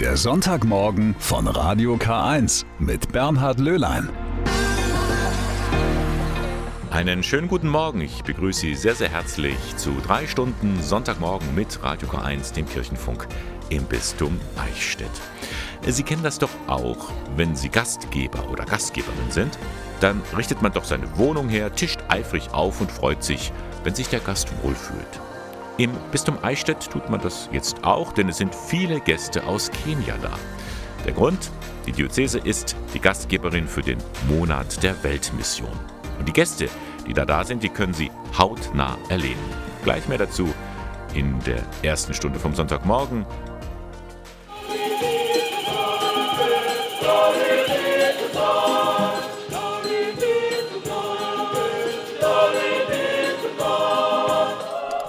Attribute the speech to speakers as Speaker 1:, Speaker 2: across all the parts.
Speaker 1: Der Sonntagmorgen von Radio K1 mit Bernhard Löhlein.
Speaker 2: Einen schönen guten Morgen. Ich begrüße Sie sehr, sehr herzlich zu drei Stunden Sonntagmorgen mit Radio K1, dem Kirchenfunk im Bistum Eichstätt. Sie kennen das doch auch, wenn Sie Gastgeber oder Gastgeberin sind, dann richtet man doch seine Wohnung her, tischt eifrig auf und freut sich, wenn sich der Gast wohlfühlt. Im Bistum Eichstätt tut man das jetzt auch, denn es sind viele Gäste aus Kenia da. Der Grund? Die Diözese ist die Gastgeberin für den Monat der Weltmission. Und die Gäste, die da da sind, die können Sie hautnah erleben. Gleich mehr dazu in der ersten Stunde vom Sonntagmorgen.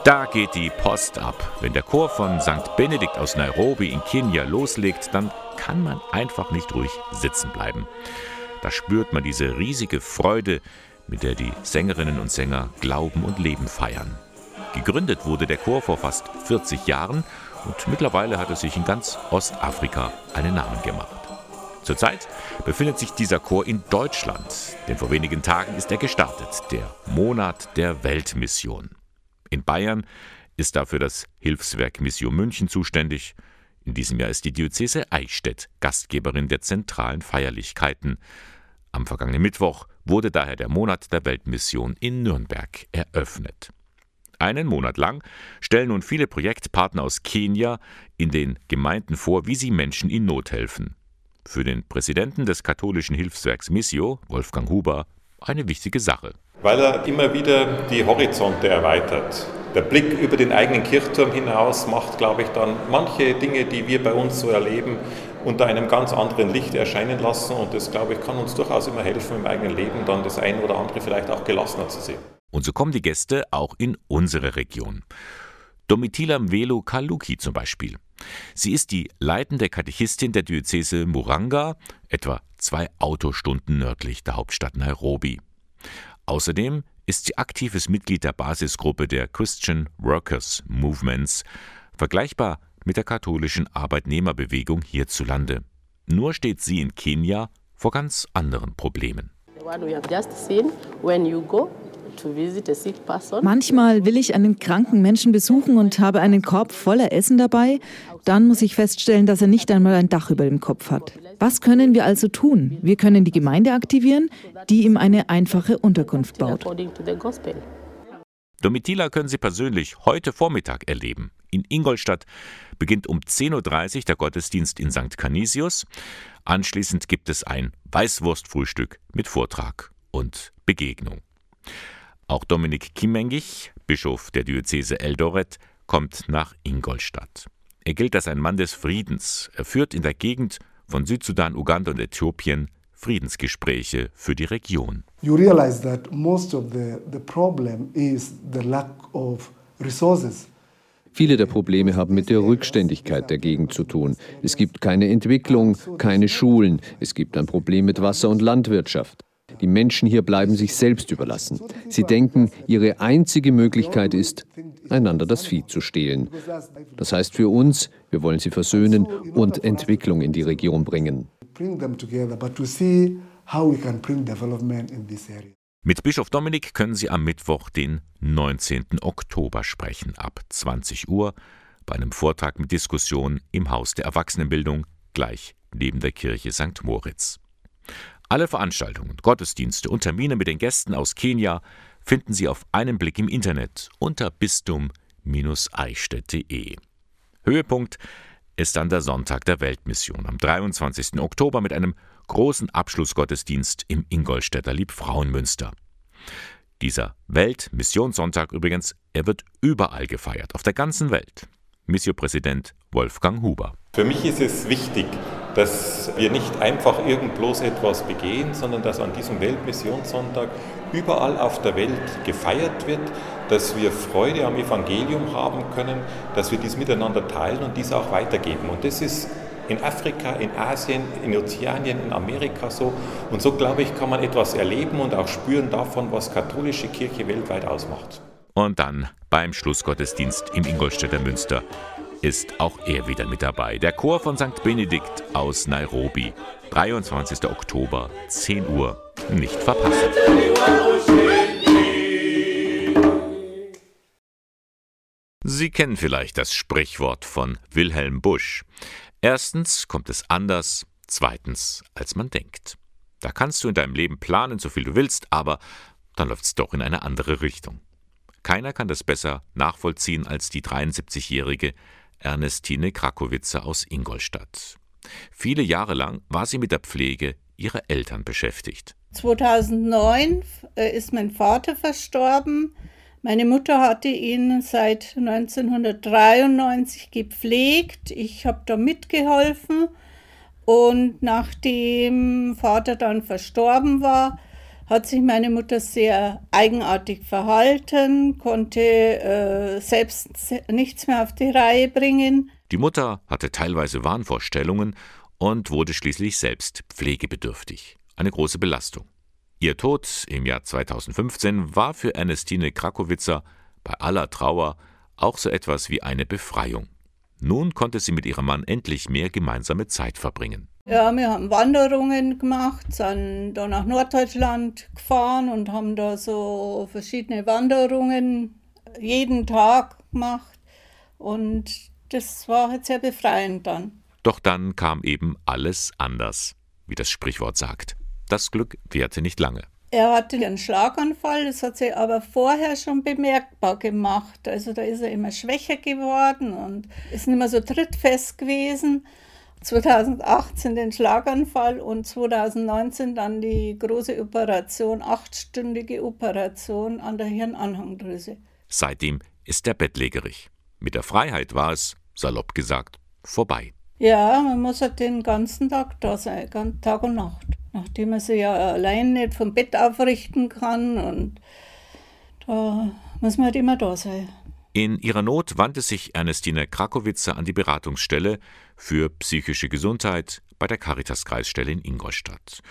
Speaker 2: Da geht die Post ab. Wenn der Chor von St. Benedikt aus Nairobi in Kenia loslegt, dann kann man einfach nicht ruhig sitzen bleiben. Da spürt man diese riesige Freude, mit der die Sängerinnen und Sänger Glauben und Leben feiern. Gegründet wurde der Chor vor fast 40 Jahren und mittlerweile hat er sich in ganz Ostafrika einen Namen gemacht. Zurzeit befindet sich dieser Chor in Deutschland, denn vor wenigen Tagen ist er gestartet, der Monat der Weltmission. In Bayern ist dafür das Hilfswerk Mission München zuständig. In diesem Jahr ist die Diözese Eichstätt Gastgeberin der zentralen Feierlichkeiten. Am vergangenen Mittwoch wurde daher der Monat der Weltmission in Nürnberg eröffnet. Einen Monat lang stellen nun viele Projektpartner aus Kenia in den Gemeinden vor, wie sie Menschen in Not helfen. Für den Präsidenten des katholischen Hilfswerks Missio, Wolfgang Huber, eine wichtige Sache
Speaker 3: weil er immer wieder die Horizonte erweitert. Der Blick über den eigenen Kirchturm hinaus macht, glaube ich, dann manche Dinge, die wir bei uns so erleben, unter einem ganz anderen Licht erscheinen lassen. Und das, glaube ich, kann uns durchaus immer helfen, im eigenen Leben dann das eine oder andere vielleicht auch gelassener zu sehen.
Speaker 2: Und so kommen die Gäste auch in unsere Region. Domitila Mvelo Kaluki zum Beispiel. Sie ist die leitende Katechistin der Diözese Muranga, etwa zwei Autostunden nördlich der Hauptstadt Nairobi. Außerdem ist sie aktives Mitglied der Basisgruppe der Christian Workers Movements, vergleichbar mit der katholischen Arbeitnehmerbewegung hierzulande. Nur steht sie in Kenia vor ganz anderen Problemen.
Speaker 4: Manchmal will ich einen kranken Menschen besuchen und habe einen Korb voller Essen dabei. Dann muss ich feststellen, dass er nicht einmal ein Dach über dem Kopf hat. Was können wir also tun? Wir können die Gemeinde aktivieren, die ihm eine einfache Unterkunft baut.
Speaker 2: Domitila können Sie persönlich heute Vormittag erleben. In Ingolstadt beginnt um 10.30 Uhr der Gottesdienst in St. Canisius. Anschließend gibt es ein Weißwurstfrühstück mit Vortrag und Begegnung. Auch Dominik Kimmengich, Bischof der Diözese Eldoret, kommt nach Ingolstadt. Er gilt als ein Mann des Friedens. Er führt in der Gegend von Südsudan, Uganda und Äthiopien Friedensgespräche für die Region. You realize that most of the, the problem is the lack of resources.
Speaker 5: Viele der Probleme haben mit der Rückständigkeit der Gegend zu tun. Es gibt keine Entwicklung, keine Schulen, es gibt ein Problem mit Wasser und Landwirtschaft. Die Menschen hier bleiben sich selbst überlassen. Sie denken, ihre einzige Möglichkeit ist, einander das Vieh zu stehlen. Das heißt für uns, wir wollen sie versöhnen und Entwicklung in die Region bringen.
Speaker 2: Mit Bischof Dominik können Sie am Mittwoch, den 19. Oktober sprechen, ab 20 Uhr, bei einem Vortrag mit Diskussion im Haus der Erwachsenenbildung, gleich neben der Kirche St. Moritz. Alle Veranstaltungen, Gottesdienste und Termine mit den Gästen aus Kenia finden Sie auf einen Blick im Internet unter bistum-eichstätt.de. Höhepunkt ist dann der Sonntag der Weltmission am 23. Oktober mit einem großen Abschlussgottesdienst im Ingolstädter Liebfrauenmünster. Dieser Weltmissionssonntag übrigens, er wird überall gefeiert, auf der ganzen Welt. Missionpräsident Wolfgang Huber.
Speaker 3: Für mich ist es wichtig, dass wir nicht einfach irgend bloß etwas begehen, sondern dass an diesem Weltmissionssonntag überall auf der Welt gefeiert wird, dass wir Freude am Evangelium haben können, dass wir dies miteinander teilen und dies auch weitergeben. Und das ist in Afrika, in Asien, in Ozeanien, in Amerika so. Und so, glaube ich, kann man etwas erleben und auch spüren davon, was katholische Kirche weltweit ausmacht.
Speaker 2: Und dann beim Schlussgottesdienst im Ingolstädter Münster ist auch er wieder mit dabei. Der Chor von St. Benedikt aus Nairobi. 23. Oktober, 10 Uhr. Nicht verpassen. Sie kennen vielleicht das Sprichwort von Wilhelm Busch. Erstens kommt es anders, zweitens, als man denkt. Da kannst du in deinem Leben planen, so viel du willst, aber dann läuft es doch in eine andere Richtung. Keiner kann das besser nachvollziehen als die 73-jährige Ernestine Krakowitzer aus Ingolstadt. Viele Jahre lang war sie mit der Pflege ihrer Eltern beschäftigt.
Speaker 6: 2009 äh, ist mein Vater verstorben. Meine Mutter hatte ihn seit 1993 gepflegt. Ich habe da mitgeholfen. Und nachdem Vater dann verstorben war, hat sich meine Mutter sehr eigenartig verhalten, konnte äh, selbst nichts mehr auf die Reihe bringen.
Speaker 2: Die Mutter hatte teilweise Wahnvorstellungen und wurde schließlich selbst pflegebedürftig. Eine große Belastung. Ihr Tod im Jahr 2015 war für Ernestine Krakowitzer bei aller Trauer auch so etwas wie eine Befreiung. Nun konnte sie mit ihrem Mann endlich mehr gemeinsame Zeit verbringen.
Speaker 6: Ja, wir haben Wanderungen gemacht, sind da nach Norddeutschland gefahren und haben da so verschiedene Wanderungen jeden Tag gemacht. Und das war halt sehr befreiend dann.
Speaker 2: Doch dann kam eben alles anders, wie das Sprichwort sagt. Das Glück währte nicht lange.
Speaker 6: Er hatte einen Schlaganfall, das hat sich aber vorher schon bemerkbar gemacht. Also da ist er immer schwächer geworden und ist nicht mehr so trittfest gewesen. 2018 den Schlaganfall und 2019 dann die große Operation, achtstündige Operation an der Hirnanhangdrüse.
Speaker 2: Seitdem ist er bettlägerig. Mit der Freiheit war es, salopp gesagt, vorbei.
Speaker 6: Ja, man muss halt den ganzen Tag da sein, Tag und Nacht. Nachdem man sich ja allein nicht vom Bett aufrichten kann und da muss man halt immer da sein.
Speaker 2: In ihrer Not wandte sich Ernestine Krakowitzer an die Beratungsstelle für psychische Gesundheit bei der Caritas-Kreisstelle in Ingolstadt.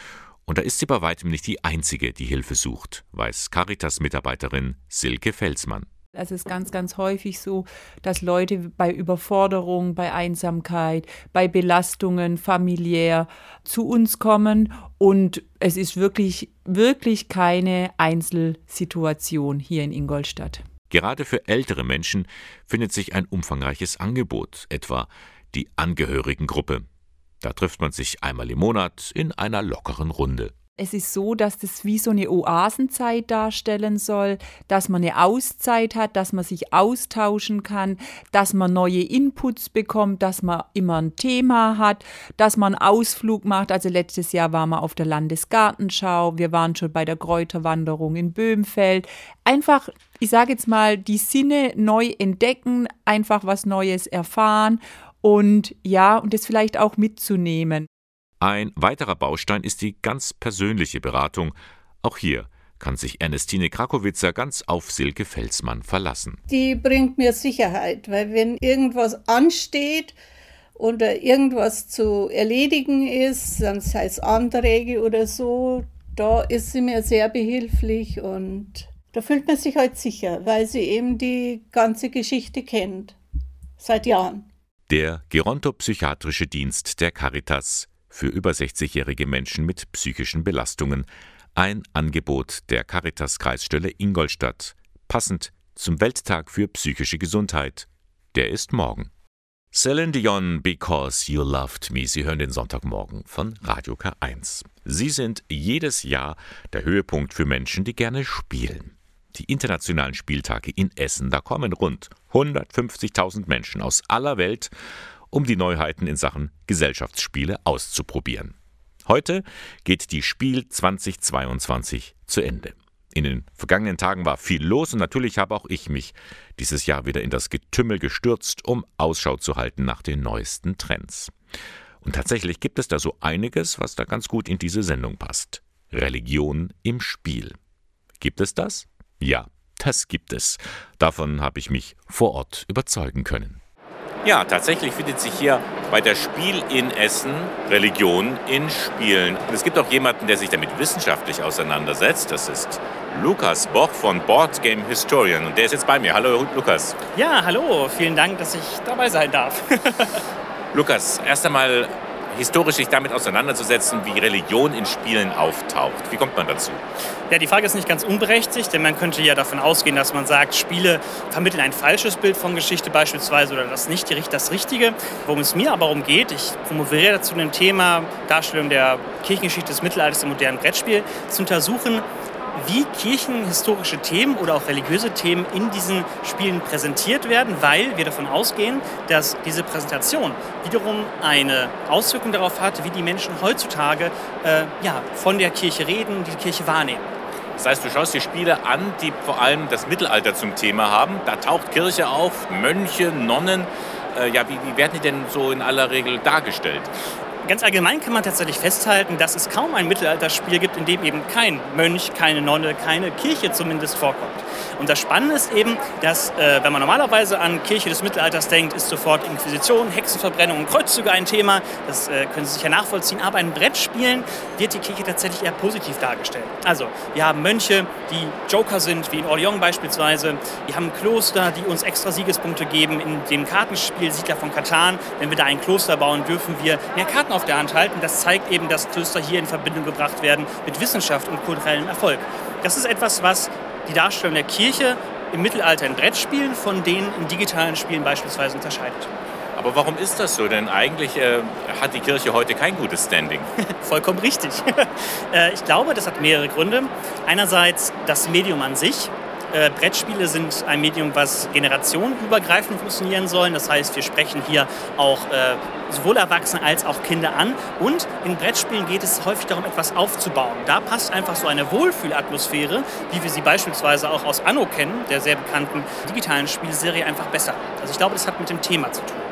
Speaker 2: Und da ist sie bei weitem nicht die Einzige, die Hilfe sucht, weiß Caritas-Mitarbeiterin Silke Felsmann.
Speaker 7: Es ist ganz, ganz häufig so, dass Leute bei Überforderung, bei Einsamkeit, bei Belastungen familiär zu uns kommen und es ist wirklich, wirklich keine Einzelsituation hier in Ingolstadt.
Speaker 2: Gerade für ältere Menschen findet sich ein umfangreiches Angebot, etwa die Angehörigengruppe. Da trifft man sich einmal im Monat in einer lockeren Runde.
Speaker 7: Es ist so, dass das wie so eine Oasenzeit darstellen soll, dass man eine Auszeit hat, dass man sich austauschen kann, dass man neue Inputs bekommt, dass man immer ein Thema hat, dass man einen Ausflug macht. Also letztes Jahr waren wir auf der Landesgartenschau, wir waren schon bei der Kräuterwanderung in Böhmfeld. Einfach, ich sage jetzt mal, die Sinne neu entdecken, einfach was Neues erfahren und ja, und das vielleicht auch mitzunehmen.
Speaker 2: Ein weiterer Baustein ist die ganz persönliche Beratung. Auch hier kann sich Ernestine Krakowitzer ganz auf Silke Felsmann verlassen.
Speaker 6: Die bringt mir Sicherheit, weil wenn irgendwas ansteht oder irgendwas zu erledigen ist, sei es Anträge oder so, da ist sie mir sehr behilflich und da fühlt man sich halt sicher, weil sie eben die ganze Geschichte kennt. Seit Jahren.
Speaker 2: Der Gerontopsychiatrische Dienst der Caritas für über 60-jährige Menschen mit psychischen Belastungen. Ein Angebot der Caritas-Kreisstelle Ingolstadt, passend zum Welttag für psychische Gesundheit. Der ist morgen. Celine Dion, Because You Loved Me. Sie hören den Sonntagmorgen von Radio K1. Sie sind jedes Jahr der Höhepunkt für Menschen, die gerne spielen. Die internationalen Spieltage in Essen, da kommen rund 150.000 Menschen aus aller Welt um die Neuheiten in Sachen Gesellschaftsspiele auszuprobieren. Heute geht die Spiel 2022 zu Ende. In den vergangenen Tagen war viel los und natürlich habe auch ich mich dieses Jahr wieder in das Getümmel gestürzt, um Ausschau zu halten nach den neuesten Trends. Und tatsächlich gibt es da so einiges, was da ganz gut in diese Sendung passt. Religion im Spiel. Gibt es das? Ja, das gibt es. Davon habe ich mich vor Ort überzeugen können. Ja, tatsächlich findet sich hier bei der Spiel in Essen Religion in Spielen. Und es gibt auch jemanden, der sich damit wissenschaftlich auseinandersetzt. Das ist
Speaker 8: Lukas Boch von Board Game Historian. Und der ist jetzt bei mir. Hallo Lukas.
Speaker 9: Ja, hallo. Vielen Dank, dass ich dabei sein darf.
Speaker 8: Lukas, erst einmal historisch sich damit auseinanderzusetzen, wie Religion in Spielen auftaucht. Wie kommt man dazu?
Speaker 9: Ja, die Frage ist nicht ganz unberechtigt, denn man könnte ja davon ausgehen, dass man sagt, Spiele vermitteln ein falsches Bild von Geschichte beispielsweise oder das nicht das Richtige. Worum es mir aber darum geht, ich promoviere zu dem Thema Darstellung der Kirchengeschichte des Mittelalters im modernen Brettspiel, zu untersuchen, wie kirchenhistorische Themen oder auch religiöse Themen in diesen Spielen präsentiert werden, weil wir davon ausgehen, dass diese Präsentation wiederum eine Auswirkung darauf hat, wie die Menschen heutzutage äh, ja, von der Kirche reden, die Kirche wahrnehmen.
Speaker 8: Das heißt, du schaust dir Spiele an, die vor allem das Mittelalter zum Thema haben. Da taucht Kirche auf, Mönche, Nonnen. Äh, ja, wie, wie werden die denn so in aller Regel dargestellt?
Speaker 9: Ganz allgemein kann man tatsächlich festhalten, dass es kaum ein Mittelalterspiel gibt, in dem eben kein Mönch, keine Nonne, keine Kirche zumindest vorkommt. Und das Spannende ist eben, dass, äh, wenn man normalerweise an Kirche des Mittelalters denkt, ist sofort Inquisition, Hexenverbrennung und Kreuzzüge ein Thema. Das äh, können Sie sicher nachvollziehen. Aber in Brettspielen wird die Kirche tatsächlich eher positiv dargestellt. Also, wir haben Mönche, die Joker sind, wie in Orléans beispielsweise. Wir haben Kloster, die uns extra Siegespunkte geben. In dem Kartenspiel Siedler von Katan, wenn wir da ein Kloster bauen, dürfen wir mehr Karten auf der Hand halten. Das zeigt eben, dass Klöster hier in Verbindung gebracht werden mit Wissenschaft und kulturellem Erfolg. Das ist etwas, was die Darstellung der Kirche im Mittelalter in Brettspielen von denen in digitalen Spielen beispielsweise unterscheidet.
Speaker 8: Aber warum ist das so? Denn eigentlich äh, hat die Kirche heute kein gutes Standing.
Speaker 9: Vollkommen richtig. äh, ich glaube, das hat mehrere Gründe. Einerseits das Medium an sich. Äh, Brettspiele sind ein Medium, was generationenübergreifend funktionieren soll. Das heißt, wir sprechen hier auch äh, sowohl Erwachsene als auch Kinder an. Und in Brettspielen geht es häufig darum, etwas aufzubauen. Da passt einfach so eine Wohlfühlatmosphäre, wie wir sie beispielsweise auch aus Anno kennen, der sehr bekannten digitalen Spielserie, einfach besser. Also ich glaube, das hat mit dem Thema zu tun.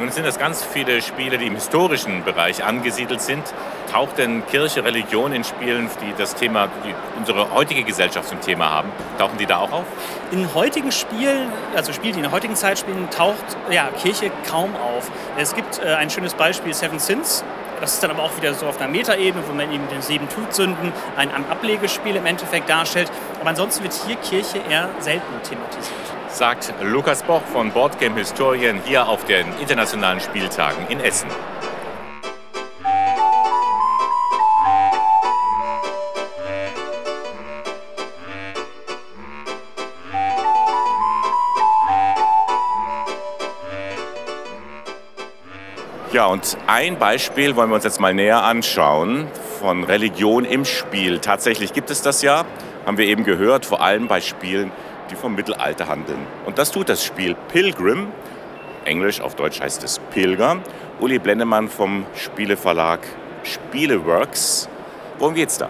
Speaker 8: Nun sind das ganz viele Spiele, die im historischen Bereich angesiedelt sind. Taucht denn Kirche, Religion in Spielen, die das Thema, die unsere heutige Gesellschaft zum Thema haben, tauchen die da auch auf?
Speaker 9: In heutigen Spielen, also Spiele, die in der heutigen Zeit spielen, taucht ja, Kirche kaum auf. Es gibt äh, ein schönes Beispiel, Seven Sins. Das ist dann aber auch wieder so auf einer Metaebene, wo man eben den sieben Todsünden, ein Ablegespiel im Endeffekt darstellt. Aber ansonsten wird hier Kirche eher selten thematisiert
Speaker 8: sagt Lukas Boch von Boardgame Historien hier auf den internationalen Spieltagen in Essen. Ja, und ein Beispiel wollen wir uns jetzt mal näher anschauen von Religion im Spiel. Tatsächlich gibt es das ja, haben wir eben gehört, vor allem bei Spielen, die vom Mittelalter handeln. Und das tut das Spiel Pilgrim. Englisch, auf Deutsch heißt es Pilger. Uli Blendemann vom Spieleverlag Spieleworks. Worum geht's da?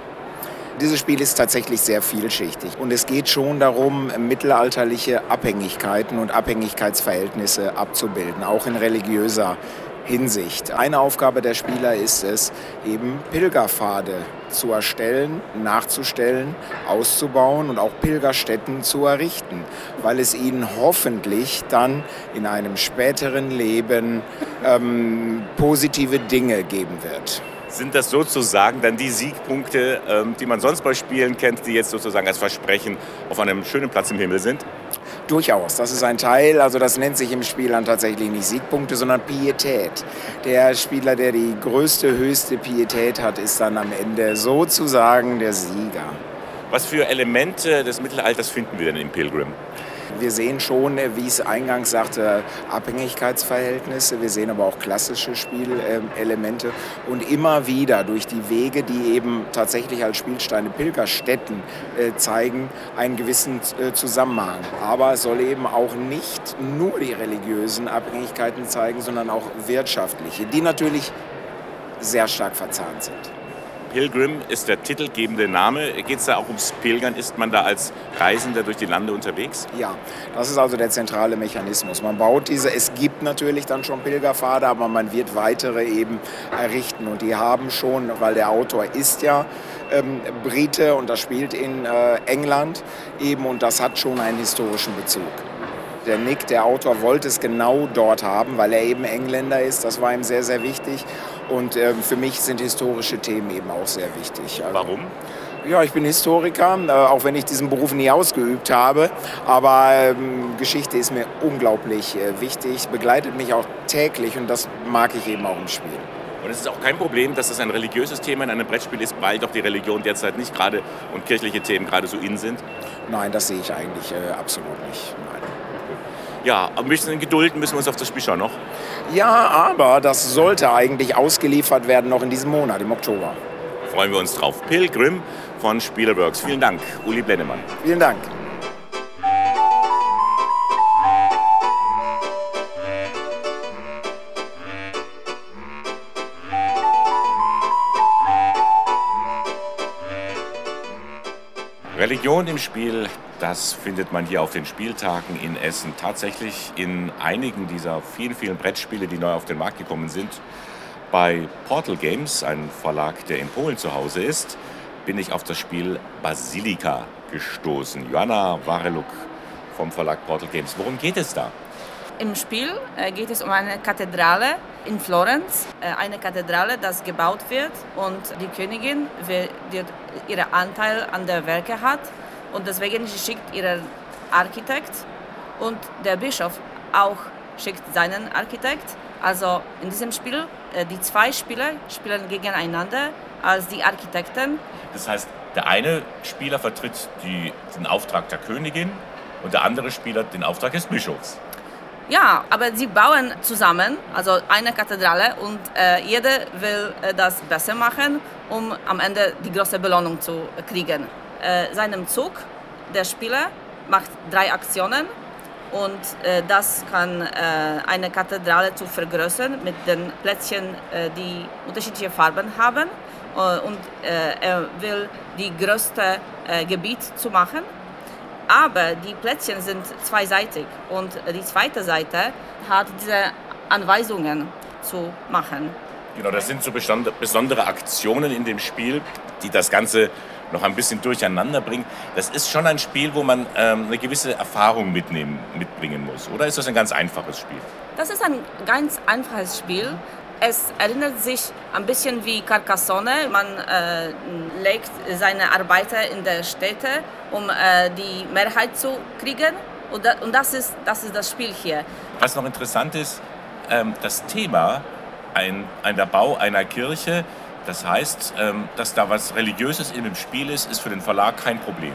Speaker 10: Dieses Spiel ist tatsächlich sehr vielschichtig und es geht schon darum, mittelalterliche Abhängigkeiten und Abhängigkeitsverhältnisse abzubilden, auch in religiöser Hinsicht. Eine Aufgabe der Spieler ist es, eben Pilgerpfade zu erstellen, nachzustellen, auszubauen und auch Pilgerstätten zu errichten, weil es ihnen hoffentlich dann in einem späteren Leben ähm, positive Dinge geben wird.
Speaker 8: Sind das sozusagen dann die Siegpunkte, ähm, die man sonst bei Spielen kennt, die jetzt sozusagen als Versprechen auf einem schönen Platz im Himmel sind?
Speaker 10: Durchaus, das ist ein Teil, also das nennt sich im Spiel dann tatsächlich nicht Siegpunkte, sondern Pietät. Der Spieler, der die größte, höchste Pietät hat, ist dann am Ende sozusagen der Sieger.
Speaker 8: Was für Elemente des Mittelalters finden wir denn im Pilgrim?
Speaker 10: Wir sehen schon, äh, wie ich es eingangs sagte, Abhängigkeitsverhältnisse. Wir sehen aber auch klassische Spielelemente. Und immer wieder durch die Wege, die eben tatsächlich als Spielsteine Pilgerstätten äh, zeigen, einen gewissen äh, Zusammenhang. Aber es soll eben auch nicht nur die religiösen Abhängigkeiten zeigen, sondern auch wirtschaftliche, die natürlich sehr stark verzahnt sind.
Speaker 8: Pilgrim ist der titelgebende Name. Geht es da auch ums Pilgern? Ist man da als Reisender durch die Lande unterwegs?
Speaker 10: Ja, das ist also der zentrale Mechanismus. Man baut diese, es gibt natürlich dann schon Pilgerpfade, aber man wird weitere eben errichten. Und die haben schon, weil der Autor ist ja ähm, Brite und das spielt in äh, England eben und das hat schon einen historischen Bezug. Der Nick, der Autor, wollte es genau dort haben, weil er eben Engländer ist. Das war ihm sehr, sehr wichtig. Und ähm, für mich sind historische Themen eben auch sehr wichtig.
Speaker 8: Also, Warum?
Speaker 10: Ja, ich bin Historiker, äh, auch wenn ich diesen Beruf nie ausgeübt habe. Aber ähm, Geschichte ist mir unglaublich äh, wichtig, begleitet mich auch täglich und das mag ich eben auch im Spiel.
Speaker 8: Und es ist auch kein Problem, dass es ein religiöses Thema in einem Brettspiel ist, weil doch die Religion derzeit nicht gerade und kirchliche Themen gerade so in sind?
Speaker 10: Nein, das sehe ich eigentlich äh, absolut nicht. Nein.
Speaker 8: Ja, ein bisschen Geduld müssen wir uns auf das Spiel schauen noch.
Speaker 10: Ja, aber das sollte eigentlich ausgeliefert werden noch in diesem Monat, im Oktober.
Speaker 8: Freuen wir uns drauf. Pilgrim von Spielerworks. Vielen Dank, Uli Blennemann.
Speaker 10: Vielen Dank.
Speaker 8: Religion im Spiel, das findet man hier auf den Spieltagen in Essen. Tatsächlich in einigen dieser vielen, vielen Brettspiele, die neu auf den Markt gekommen sind. Bei Portal Games, ein Verlag, der in Polen zu Hause ist, bin ich auf das Spiel Basilika gestoßen. Joanna Wareluk vom Verlag Portal Games. Worum geht es da?
Speaker 11: Im Spiel äh, geht es um eine Kathedrale in Florenz, äh, eine Kathedrale, das gebaut wird und die Königin wird ihren Anteil an der Werke hat und deswegen schickt ihren Architekt und der Bischof auch schickt seinen Architekt. Also in diesem Spiel, äh, die zwei Spieler spielen gegeneinander als die Architekten.
Speaker 8: Das heißt, der eine Spieler vertritt die, den Auftrag der Königin und der andere Spieler den Auftrag des Bischofs.
Speaker 11: Ja, aber sie bauen zusammen, also eine Kathedrale und äh, jeder will äh, das besser machen, um am Ende die große Belohnung zu kriegen. Äh, seinem Zug, der Spieler, macht drei Aktionen und äh, das kann äh, eine Kathedrale zu vergrößern mit den Plätzchen, äh, die unterschiedliche Farben haben. Und er will die größte Gebiet zu machen. Aber die Plätzchen sind zweiseitig und die zweite Seite hat diese Anweisungen zu machen.
Speaker 8: Genau, das sind so besondere Aktionen in dem Spiel, die das Ganze noch ein bisschen durcheinander bringen. Das ist schon ein Spiel, wo man ähm, eine gewisse Erfahrung mitnehmen, mitbringen muss. Oder ist das ein ganz einfaches Spiel?
Speaker 11: Das ist ein ganz einfaches Spiel. Es erinnert sich ein bisschen wie Carcassonne. Man äh, legt seine Arbeiter in der Städte, um äh, die Mehrheit zu kriegen. Und, da, und das, ist, das ist das Spiel hier.
Speaker 8: Was noch interessant ist, ähm, das Thema, ein, ein, der Bau einer Kirche, das heißt, ähm, dass da was Religiöses in dem Spiel ist, ist für den Verlag kein Problem.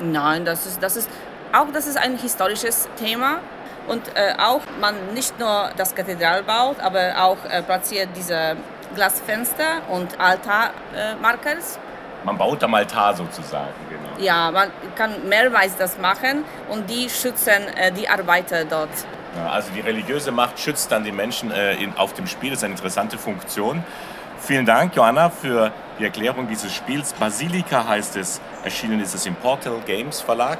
Speaker 11: Nein, das ist, das ist auch das ist ein historisches Thema. Und äh, auch man nicht nur das Kathedral baut, aber auch äh, platziert diese Glasfenster und Altarmarkers.
Speaker 8: Äh, man baut am Altar sozusagen, genau.
Speaker 11: Ja, man kann mehrmals das machen und die schützen die Arbeiter dort.
Speaker 8: Ja, also die religiöse Macht schützt dann die Menschen in, auf dem Spiel. Das ist eine interessante Funktion. Vielen Dank, Johanna, für die Erklärung dieses Spiels. Basilika heißt es. Erschienen ist es im Portal Games Verlag.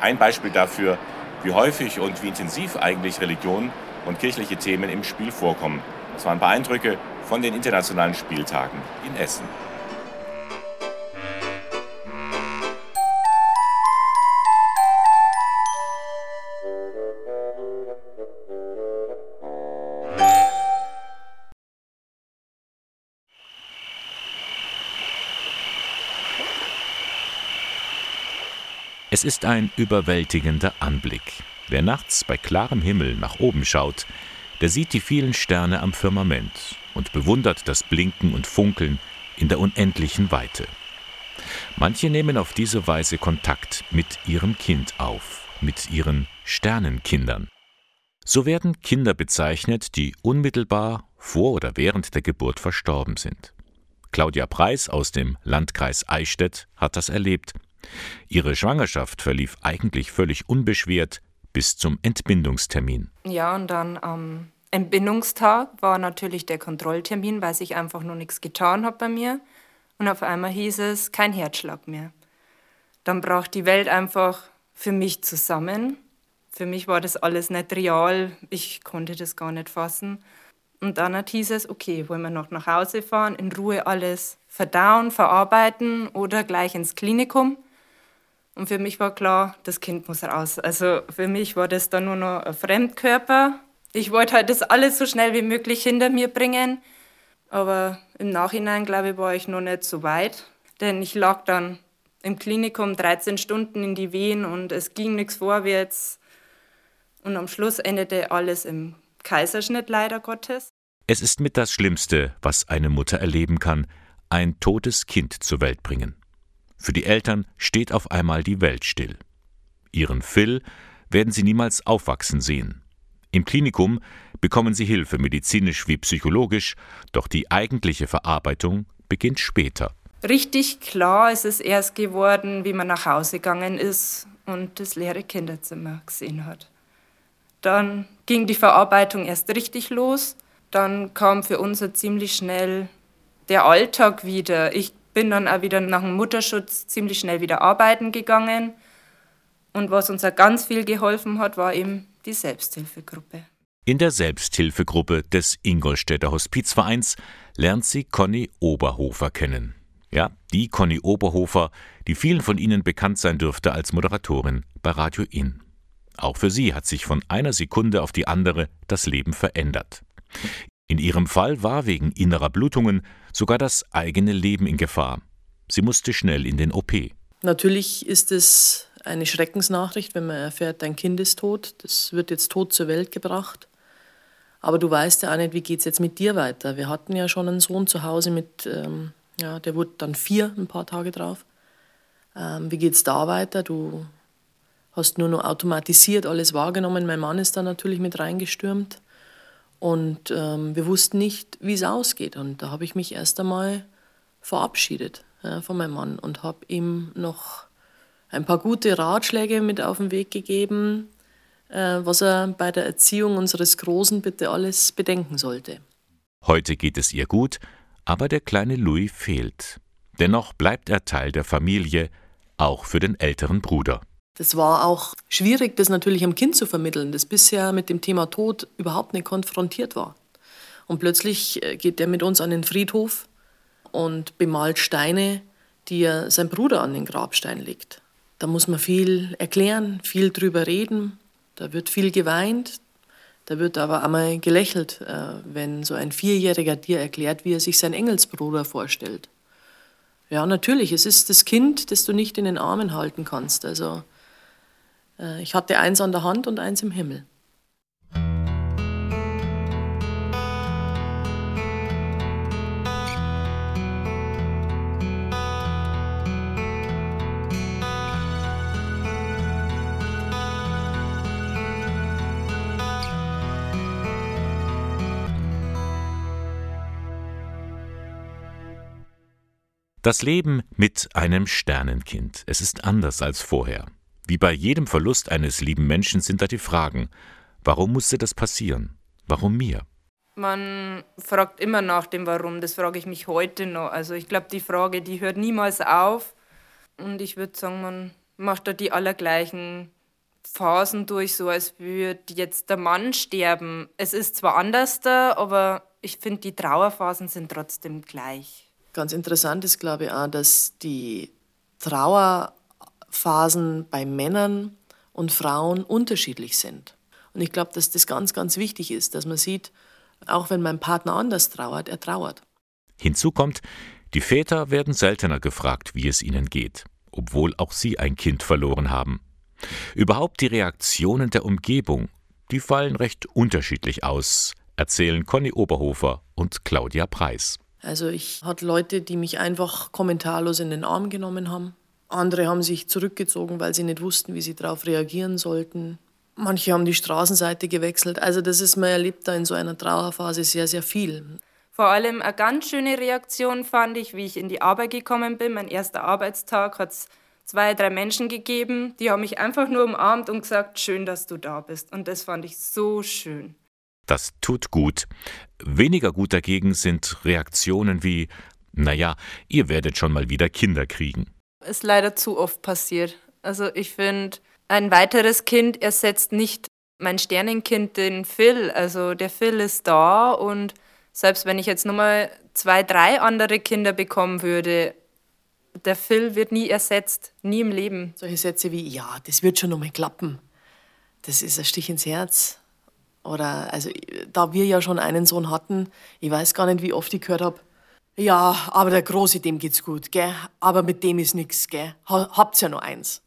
Speaker 8: Ein Beispiel dafür, wie häufig und wie intensiv eigentlich Religion und kirchliche Themen im Spiel vorkommen. Das waren ein paar Eindrücke von den internationalen Spieltagen in Essen. Es ist ein überwältigender Anblick. Wer nachts bei klarem Himmel nach oben schaut, der sieht die vielen Sterne am Firmament und bewundert das Blinken und Funkeln in der unendlichen Weite. Manche nehmen auf diese Weise Kontakt mit ihrem Kind auf, mit ihren Sternenkindern. So werden Kinder bezeichnet, die unmittelbar vor oder während der Geburt verstorben sind. Claudia Preis aus dem Landkreis Eichstätt hat das erlebt Ihre Schwangerschaft verlief eigentlich völlig unbeschwert bis zum Entbindungstermin.
Speaker 12: Ja, und dann am Entbindungstag war natürlich der Kontrolltermin, weil sich einfach noch nichts getan hat bei mir. Und auf einmal hieß es, kein Herzschlag mehr. Dann brach die Welt einfach für mich zusammen. Für mich war das alles nicht real. Ich konnte das gar nicht fassen. Und dann hieß es, okay, wollen wir noch nach Hause fahren, in Ruhe alles verdauen, verarbeiten oder gleich ins Klinikum. Und für mich war klar, das Kind muss raus. Also für mich war das dann nur noch ein Fremdkörper. Ich wollte halt das alles so schnell wie möglich hinter mir bringen. Aber im Nachhinein, glaube ich, war ich noch nicht so weit. Denn ich lag dann im Klinikum 13 Stunden in die Wehen und es ging nichts vorwärts. Und am Schluss endete alles im Kaiserschnitt leider Gottes.
Speaker 2: Es ist mit das Schlimmste, was eine Mutter erleben kann, ein totes Kind zur Welt bringen. Für die Eltern steht auf einmal die Welt still. Ihren Phil werden sie niemals aufwachsen sehen. Im Klinikum bekommen sie Hilfe, medizinisch wie psychologisch, doch die eigentliche Verarbeitung beginnt später.
Speaker 12: Richtig klar ist es erst geworden, wie man nach Hause gegangen ist und das leere Kinderzimmer gesehen hat. Dann ging die Verarbeitung erst richtig los. Dann kam für uns ziemlich schnell der Alltag wieder. Ich bin dann auch wieder nach dem Mutterschutz ziemlich schnell wieder arbeiten gegangen. Und was uns auch ganz viel geholfen hat, war eben die Selbsthilfegruppe.
Speaker 2: In der Selbsthilfegruppe des Ingolstädter Hospizvereins lernt sie Conny Oberhofer kennen. Ja, die Conny Oberhofer, die vielen von Ihnen bekannt sein dürfte als Moderatorin bei Radio In. Auch für sie hat sich von einer Sekunde auf die andere das Leben verändert. In ihrem Fall war wegen innerer Blutungen sogar das eigene Leben in Gefahr. Sie musste schnell in den OP.
Speaker 13: Natürlich ist es eine Schreckensnachricht, wenn man erfährt, dein Kind ist tot. Das wird jetzt tot zur Welt gebracht. Aber du weißt ja auch nicht, wie geht es jetzt mit dir weiter. Wir hatten ja schon einen Sohn zu Hause mit, ähm, ja, der wurde dann vier ein paar Tage drauf. Ähm, wie geht es da weiter? Du hast nur noch automatisiert alles wahrgenommen. Mein Mann ist da natürlich mit reingestürmt. Und ähm, wir wussten nicht, wie es ausgeht. Und da habe ich mich erst einmal verabschiedet ja, von meinem Mann und habe ihm noch ein paar gute Ratschläge mit auf den Weg gegeben, äh, was er bei der Erziehung unseres Großen bitte alles bedenken sollte.
Speaker 2: Heute geht es ihr gut, aber der kleine Louis fehlt. Dennoch bleibt er Teil der Familie, auch für den älteren Bruder.
Speaker 13: Das war auch schwierig, das natürlich am Kind zu vermitteln, das bisher mit dem Thema Tod überhaupt nicht konfrontiert war. Und plötzlich äh, geht er mit uns an den Friedhof und bemalt Steine, die er sein Bruder an den Grabstein legt. Da muss man viel erklären, viel drüber reden. Da wird viel geweint. Da wird aber einmal gelächelt, äh, wenn so ein Vierjähriger dir erklärt, wie er sich seinen Engelsbruder vorstellt. Ja, natürlich, es ist das Kind, das du nicht in den Armen halten kannst. Also ich hatte eins an der Hand und eins im Himmel.
Speaker 2: Das Leben mit einem Sternenkind. Es ist anders als vorher. Wie bei jedem Verlust eines lieben Menschen sind da die Fragen. Warum musste das passieren? Warum mir?
Speaker 12: Man fragt immer nach dem Warum. Das frage ich mich heute noch. Also ich glaube, die Frage, die hört niemals auf. Und ich würde sagen, man macht da die allergleichen Phasen durch, so als würde jetzt der Mann sterben. Es ist zwar anders da, aber ich finde, die Trauerphasen sind trotzdem gleich.
Speaker 13: Ganz interessant ist, glaube ich, auch, dass die Trauerphasen bei Männern und Frauen unterschiedlich sind. Und ich glaube, dass das ganz, ganz wichtig ist, dass man sieht, auch wenn mein Partner anders trauert, er trauert.
Speaker 2: Hinzu kommt, die Väter werden seltener gefragt, wie es ihnen geht, obwohl auch sie ein Kind verloren haben. Überhaupt die Reaktionen der Umgebung, die fallen recht unterschiedlich aus, erzählen Conny Oberhofer und Claudia Preis.
Speaker 13: Also ich hatte Leute, die mich einfach kommentarlos in den Arm genommen haben. Andere haben sich zurückgezogen, weil sie nicht wussten, wie sie darauf reagieren sollten. Manche haben die Straßenseite gewechselt. Also das ist, man erlebt da in so einer Trauerphase sehr, sehr viel.
Speaker 12: Vor allem eine ganz schöne Reaktion fand ich, wie ich in die Arbeit gekommen bin. Mein erster Arbeitstag hat es zwei, drei Menschen gegeben, die haben mich einfach nur umarmt und gesagt, schön, dass du da bist. Und das fand ich so schön.
Speaker 2: Das tut gut. Weniger gut dagegen sind Reaktionen wie, naja, ihr werdet schon mal wieder Kinder kriegen.
Speaker 12: Ist leider zu oft passiert. Also ich finde, ein weiteres Kind ersetzt nicht mein Sternenkind, den Phil. Also der Phil ist da und selbst wenn ich jetzt nochmal zwei, drei andere Kinder bekommen würde, der Phil wird nie ersetzt, nie im Leben.
Speaker 13: Solche Sätze wie, ja, das wird schon nochmal klappen. Das ist ein Stich ins Herz. Oder, also, da wir ja schon einen Sohn hatten, ich weiß gar nicht, wie oft ich gehört habe, Ja, aber der Große, dem geht's gut, gell? Aber mit dem ist nix, gell? Habt's ja nur eins.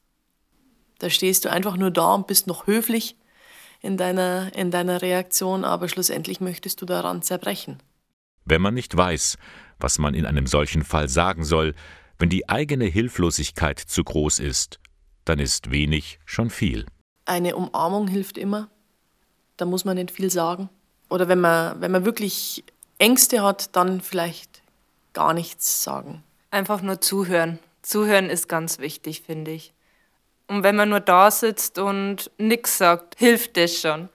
Speaker 13: Da stehst du einfach nur da und bist noch höflich in deiner, in deiner Reaktion, aber schlussendlich möchtest du daran zerbrechen.
Speaker 2: Wenn man nicht weiß, was man in einem solchen Fall sagen soll, wenn die eigene Hilflosigkeit zu groß ist, dann ist wenig schon viel.
Speaker 13: Eine Umarmung hilft immer. Da muss man nicht viel sagen. Oder wenn man, wenn man wirklich Ängste hat, dann vielleicht gar nichts sagen.
Speaker 12: Einfach nur zuhören. Zuhören ist ganz wichtig, finde ich. Und wenn man nur da sitzt und nichts sagt, hilft das schon.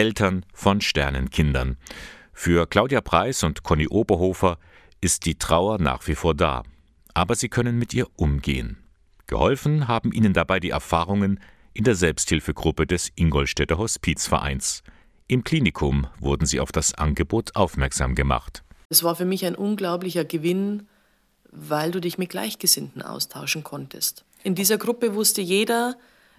Speaker 2: Eltern von Sternenkindern. Für Claudia Preis und Conny Oberhofer ist die Trauer nach wie vor da. Aber sie können mit ihr umgehen. Geholfen haben ihnen dabei die Erfahrungen in der Selbsthilfegruppe des Ingolstädter Hospizvereins. Im Klinikum wurden sie auf das Angebot aufmerksam gemacht.
Speaker 13: Es war für mich ein unglaublicher Gewinn, weil du dich mit Gleichgesinnten austauschen konntest. In dieser Gruppe wusste jeder,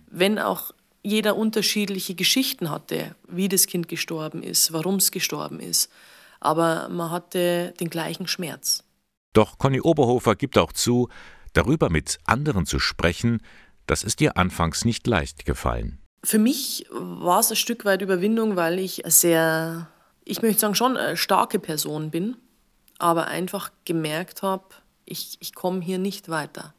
Speaker 13: wenn auch jeder unterschiedliche Geschichten hatte, wie das Kind gestorben ist, warum es gestorben ist. Aber man hatte den gleichen Schmerz.
Speaker 2: Doch Conny Oberhofer gibt auch zu, darüber mit anderen zu sprechen, das ist ihr anfangs nicht leicht gefallen.
Speaker 13: Für mich war es ein Stück weit Überwindung, weil ich sehr, ich möchte sagen, schon eine starke Person bin, aber einfach gemerkt habe, ich, ich komme hier nicht weiter.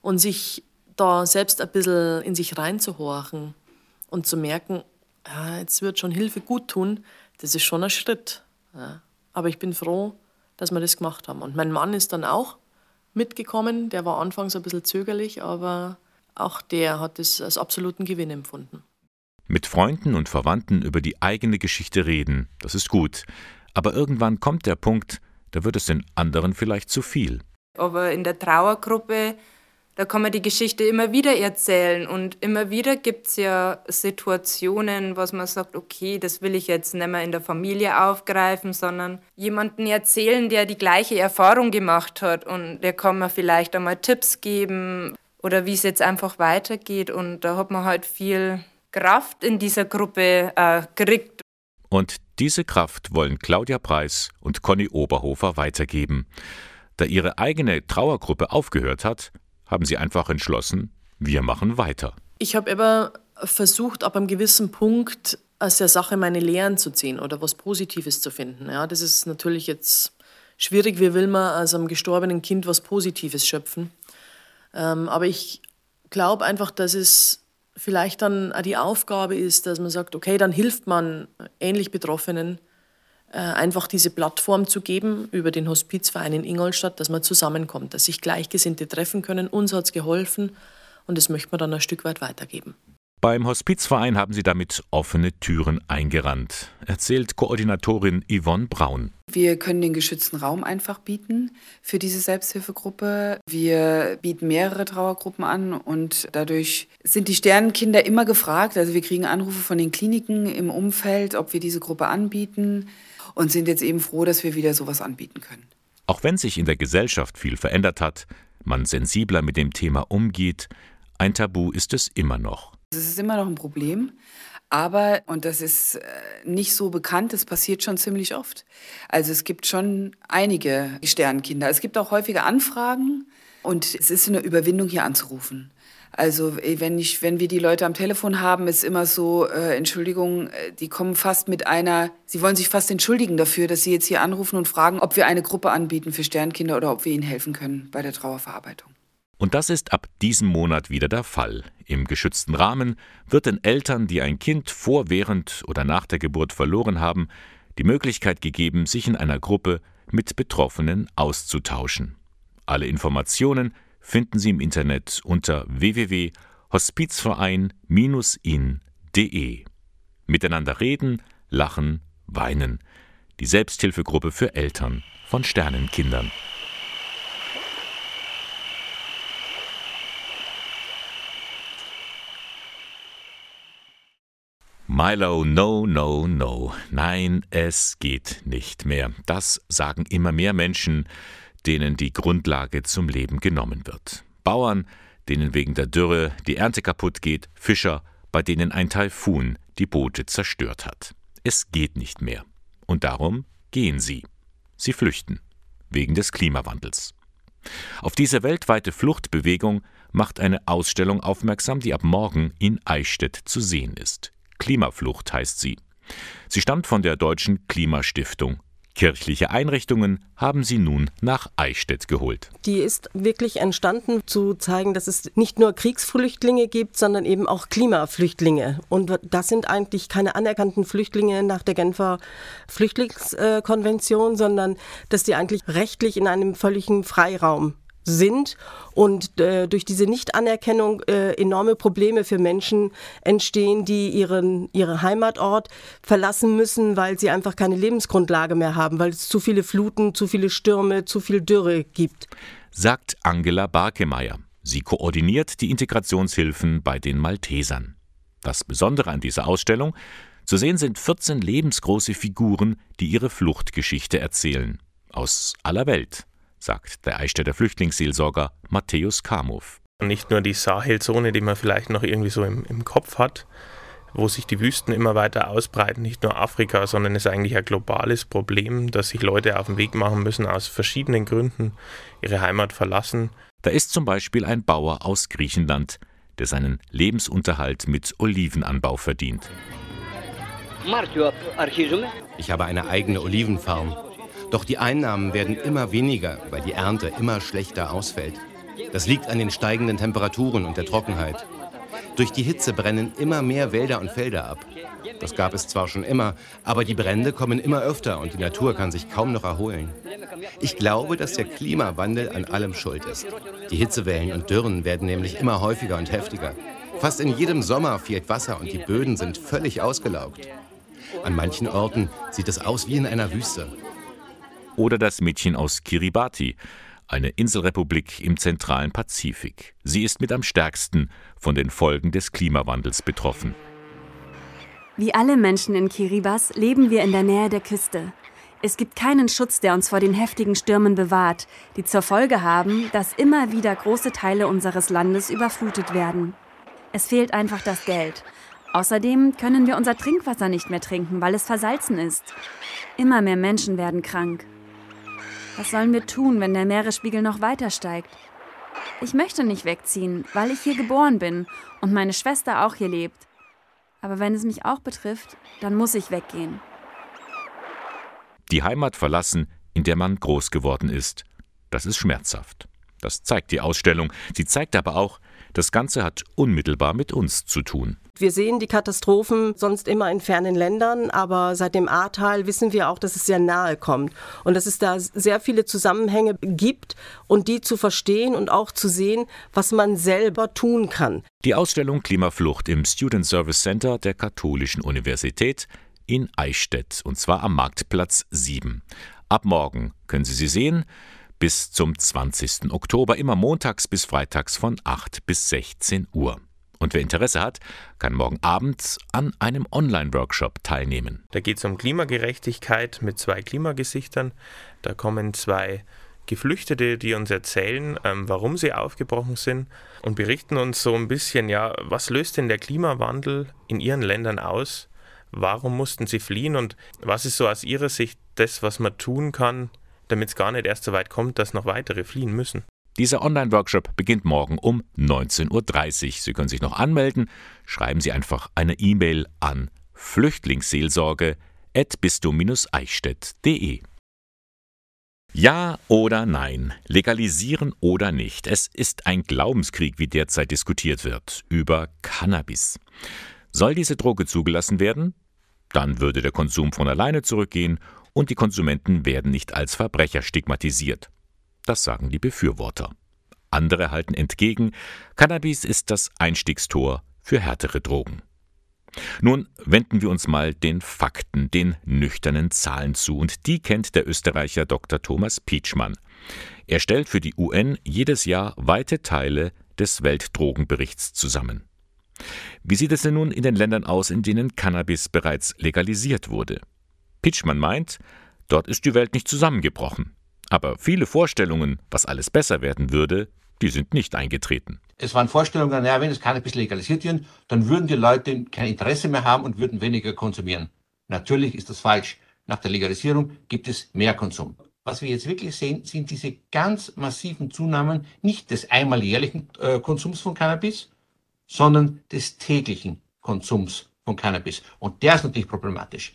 Speaker 13: Und sich da selbst ein bisschen in sich reinzuhorchen, und zu merken, ja, jetzt wird schon Hilfe gut tun, das ist schon ein Schritt. Ja. Aber ich bin froh, dass wir das gemacht haben. Und mein Mann ist dann auch mitgekommen. Der war anfangs ein bisschen zögerlich, aber auch der hat es als absoluten Gewinn empfunden.
Speaker 2: Mit Freunden und Verwandten über die eigene Geschichte reden, das ist gut. Aber irgendwann kommt der Punkt, da wird es den anderen vielleicht zu viel.
Speaker 12: Aber in der Trauergruppe da kann man die Geschichte immer wieder erzählen und immer wieder gibt es ja Situationen, was man sagt, okay, das will ich jetzt nicht mehr in der Familie aufgreifen, sondern jemanden erzählen, der die gleiche Erfahrung gemacht hat und der kann mir vielleicht einmal Tipps geben oder wie es jetzt einfach weitergeht und da hat man halt viel Kraft in dieser Gruppe äh, gekriegt.
Speaker 2: Und diese Kraft wollen Claudia Preis und Conny Oberhofer weitergeben. Da ihre eigene Trauergruppe aufgehört hat, haben sie einfach entschlossen, wir machen weiter.
Speaker 13: Ich habe immer versucht, ab einem gewissen Punkt aus der Sache meine Lehren zu ziehen oder was Positives zu finden. Ja, das ist natürlich jetzt schwierig. Wie will man aus einem gestorbenen Kind was Positives schöpfen? Ähm, aber ich glaube einfach, dass es vielleicht dann auch die Aufgabe ist, dass man sagt, okay, dann hilft man ähnlich Betroffenen, äh, einfach diese Plattform zu geben über den Hospizverein in Ingolstadt, dass man zusammenkommt, dass sich Gleichgesinnte treffen können. Uns hat es geholfen und das möchte man dann ein Stück weit weitergeben.
Speaker 2: Beim Hospizverein haben sie damit offene Türen eingerannt, erzählt Koordinatorin Yvonne Braun.
Speaker 14: Wir können den geschützten Raum einfach bieten für diese Selbsthilfegruppe. Wir bieten mehrere Trauergruppen an und dadurch sind die Sternenkinder immer gefragt. Also wir kriegen Anrufe von den Kliniken im Umfeld, ob wir diese Gruppe anbieten und sind jetzt eben froh, dass wir wieder sowas anbieten können.
Speaker 2: Auch wenn sich in der Gesellschaft viel verändert hat, man sensibler mit dem Thema umgeht, ein Tabu ist es immer noch.
Speaker 14: Es ist immer noch ein Problem, aber, und das ist äh, nicht so bekannt, das passiert schon ziemlich oft. Also es gibt schon einige Sternenkinder. Es gibt auch häufige Anfragen und es ist eine Überwindung, hier anzurufen. Also äh, wenn, ich, wenn wir die Leute am Telefon haben, ist immer so, äh, Entschuldigung, äh, die kommen fast mit einer, sie wollen sich fast entschuldigen dafür, dass sie jetzt hier anrufen und fragen, ob wir eine Gruppe anbieten für Sternkinder oder ob wir ihnen helfen können bei der Trauerverarbeitung.
Speaker 2: Und das ist ab diesem Monat wieder der Fall. Im geschützten Rahmen wird den Eltern, die ein Kind vor, während oder nach der Geburt verloren haben, die Möglichkeit gegeben, sich in einer Gruppe mit Betroffenen auszutauschen. Alle Informationen finden Sie im Internet unter www.hospizverein-in.de. Miteinander reden, lachen, weinen. Die Selbsthilfegruppe für Eltern von Sternenkindern. Milo, no, no, no. Nein, es geht nicht mehr. Das sagen immer mehr Menschen, denen die Grundlage zum Leben genommen wird. Bauern, denen wegen der Dürre die Ernte kaputt geht, Fischer, bei denen ein Taifun die Boote zerstört hat. Es geht nicht mehr. Und darum gehen sie. Sie flüchten. Wegen des Klimawandels. Auf diese weltweite Fluchtbewegung macht eine Ausstellung aufmerksam, die ab morgen in Eichstätt zu sehen ist. Klimaflucht heißt sie. Sie stammt von der Deutschen Klimastiftung. Kirchliche Einrichtungen haben sie nun nach Eichstätt geholt.
Speaker 15: Die ist wirklich entstanden, zu zeigen, dass es nicht nur Kriegsflüchtlinge gibt, sondern eben auch Klimaflüchtlinge. Und das sind eigentlich keine anerkannten Flüchtlinge nach der Genfer Flüchtlingskonvention, sondern dass die eigentlich rechtlich in einem völligen Freiraum sind und äh, durch diese Nichtanerkennung äh, enorme Probleme für Menschen entstehen, die ihren ihre Heimatort verlassen müssen, weil sie einfach keine Lebensgrundlage mehr haben, weil es zu viele Fluten, zu viele Stürme, zu viel Dürre gibt.
Speaker 2: Sagt Angela Barkemeyer. Sie koordiniert die Integrationshilfen bei den Maltesern. Das Besondere an dieser Ausstellung, zu sehen sind 14 lebensgroße Figuren, die ihre Fluchtgeschichte erzählen. Aus aller Welt sagt der Eichstätter Flüchtlingsseelsorger Matthäus Kamow.
Speaker 16: Nicht nur die Sahelzone, die man vielleicht noch irgendwie so im, im Kopf hat, wo sich die Wüsten immer weiter ausbreiten, nicht nur Afrika, sondern es ist eigentlich ein globales Problem, dass sich Leute auf den Weg machen müssen, aus verschiedenen Gründen ihre Heimat verlassen.
Speaker 2: Da ist zum Beispiel ein Bauer aus Griechenland, der seinen Lebensunterhalt mit Olivenanbau verdient.
Speaker 17: Ich habe eine eigene Olivenfarm. Doch die Einnahmen werden immer weniger, weil die Ernte immer schlechter ausfällt. Das liegt an den steigenden Temperaturen und der Trockenheit. Durch die Hitze brennen immer mehr Wälder und Felder ab. Das gab es zwar schon immer, aber die Brände kommen immer öfter und die Natur kann sich kaum noch erholen. Ich glaube, dass der Klimawandel an allem schuld ist. Die Hitzewellen und Dürren werden nämlich immer häufiger und heftiger. Fast in jedem Sommer fehlt Wasser und die Böden sind völlig ausgelaugt. An manchen Orten sieht es aus wie in einer Wüste
Speaker 2: oder das Mädchen aus Kiribati, eine Inselrepublik im zentralen Pazifik. Sie ist mit am stärksten von den Folgen des Klimawandels betroffen.
Speaker 18: Wie alle Menschen in Kiribati leben wir in der Nähe der Küste. Es gibt keinen Schutz, der uns vor den heftigen Stürmen bewahrt, die zur Folge haben, dass immer wieder große Teile unseres Landes überflutet werden. Es fehlt einfach das Geld. Außerdem können wir unser Trinkwasser nicht mehr trinken, weil es versalzen ist. Immer mehr Menschen werden krank. Was sollen wir tun, wenn der Meeresspiegel noch weiter steigt? Ich möchte nicht wegziehen, weil ich hier geboren bin und meine Schwester auch hier lebt. Aber wenn es mich auch betrifft, dann muss ich weggehen.
Speaker 2: Die Heimat verlassen, in der man groß geworden ist, das ist schmerzhaft. Das zeigt die Ausstellung. Sie zeigt aber auch, das Ganze hat unmittelbar mit uns zu tun.
Speaker 15: Wir sehen die Katastrophen sonst immer in fernen Ländern, aber seit dem Ahrtal wissen wir auch, dass es sehr nahe kommt und dass es da sehr viele Zusammenhänge gibt und die zu verstehen und auch zu sehen, was man selber tun kann.
Speaker 2: Die Ausstellung Klimaflucht im Student Service Center der Katholischen Universität in Eichstätt und zwar am Marktplatz 7. Ab morgen können Sie sie sehen bis zum 20. Oktober, immer montags bis freitags von 8 bis 16 Uhr. Und wer Interesse hat, kann morgen Abend an einem Online-Workshop teilnehmen.
Speaker 16: Da geht es um Klimagerechtigkeit mit zwei Klimagesichtern. Da kommen zwei Geflüchtete, die uns erzählen, ähm, warum sie aufgebrochen sind und berichten uns so ein bisschen, ja, was löst denn der Klimawandel in ihren Ländern aus? Warum mussten sie fliehen und was ist so aus ihrer Sicht das, was man tun kann, damit es gar nicht erst so weit kommt, dass noch weitere fliehen müssen.
Speaker 2: Dieser Online-Workshop beginnt morgen um 19.30 Uhr. Sie können sich noch anmelden. Schreiben Sie einfach eine E-Mail an flüchtlingsseelsorge.bistum-eichstätt.de. Ja oder nein, legalisieren oder nicht. Es ist ein Glaubenskrieg, wie derzeit diskutiert wird, über Cannabis. Soll diese Droge zugelassen werden? Dann würde der Konsum von alleine zurückgehen und die Konsumenten werden nicht als Verbrecher stigmatisiert. Das sagen die Befürworter. Andere halten entgegen, Cannabis ist das Einstiegstor für härtere Drogen. Nun wenden wir uns mal den Fakten, den nüchternen Zahlen zu, und die kennt der Österreicher Dr. Thomas Pietschmann. Er stellt für die UN jedes Jahr weite Teile des Weltdrogenberichts zusammen. Wie sieht es denn nun in den Ländern aus, in denen Cannabis bereits legalisiert wurde? Pitschmann meint, dort ist die Welt nicht zusammengebrochen. Aber viele Vorstellungen, was alles besser werden würde, die sind nicht eingetreten.
Speaker 19: Es waren Vorstellungen, naja, wenn es Cannabis legalisiert wird, dann würden die Leute kein Interesse mehr haben und würden weniger konsumieren. Natürlich ist das falsch. Nach der Legalisierung gibt es mehr Konsum. Was wir jetzt wirklich sehen, sind diese ganz massiven Zunahmen nicht des einmal jährlichen äh, Konsums von Cannabis, sondern des täglichen Konsums von Cannabis. Und der ist natürlich problematisch.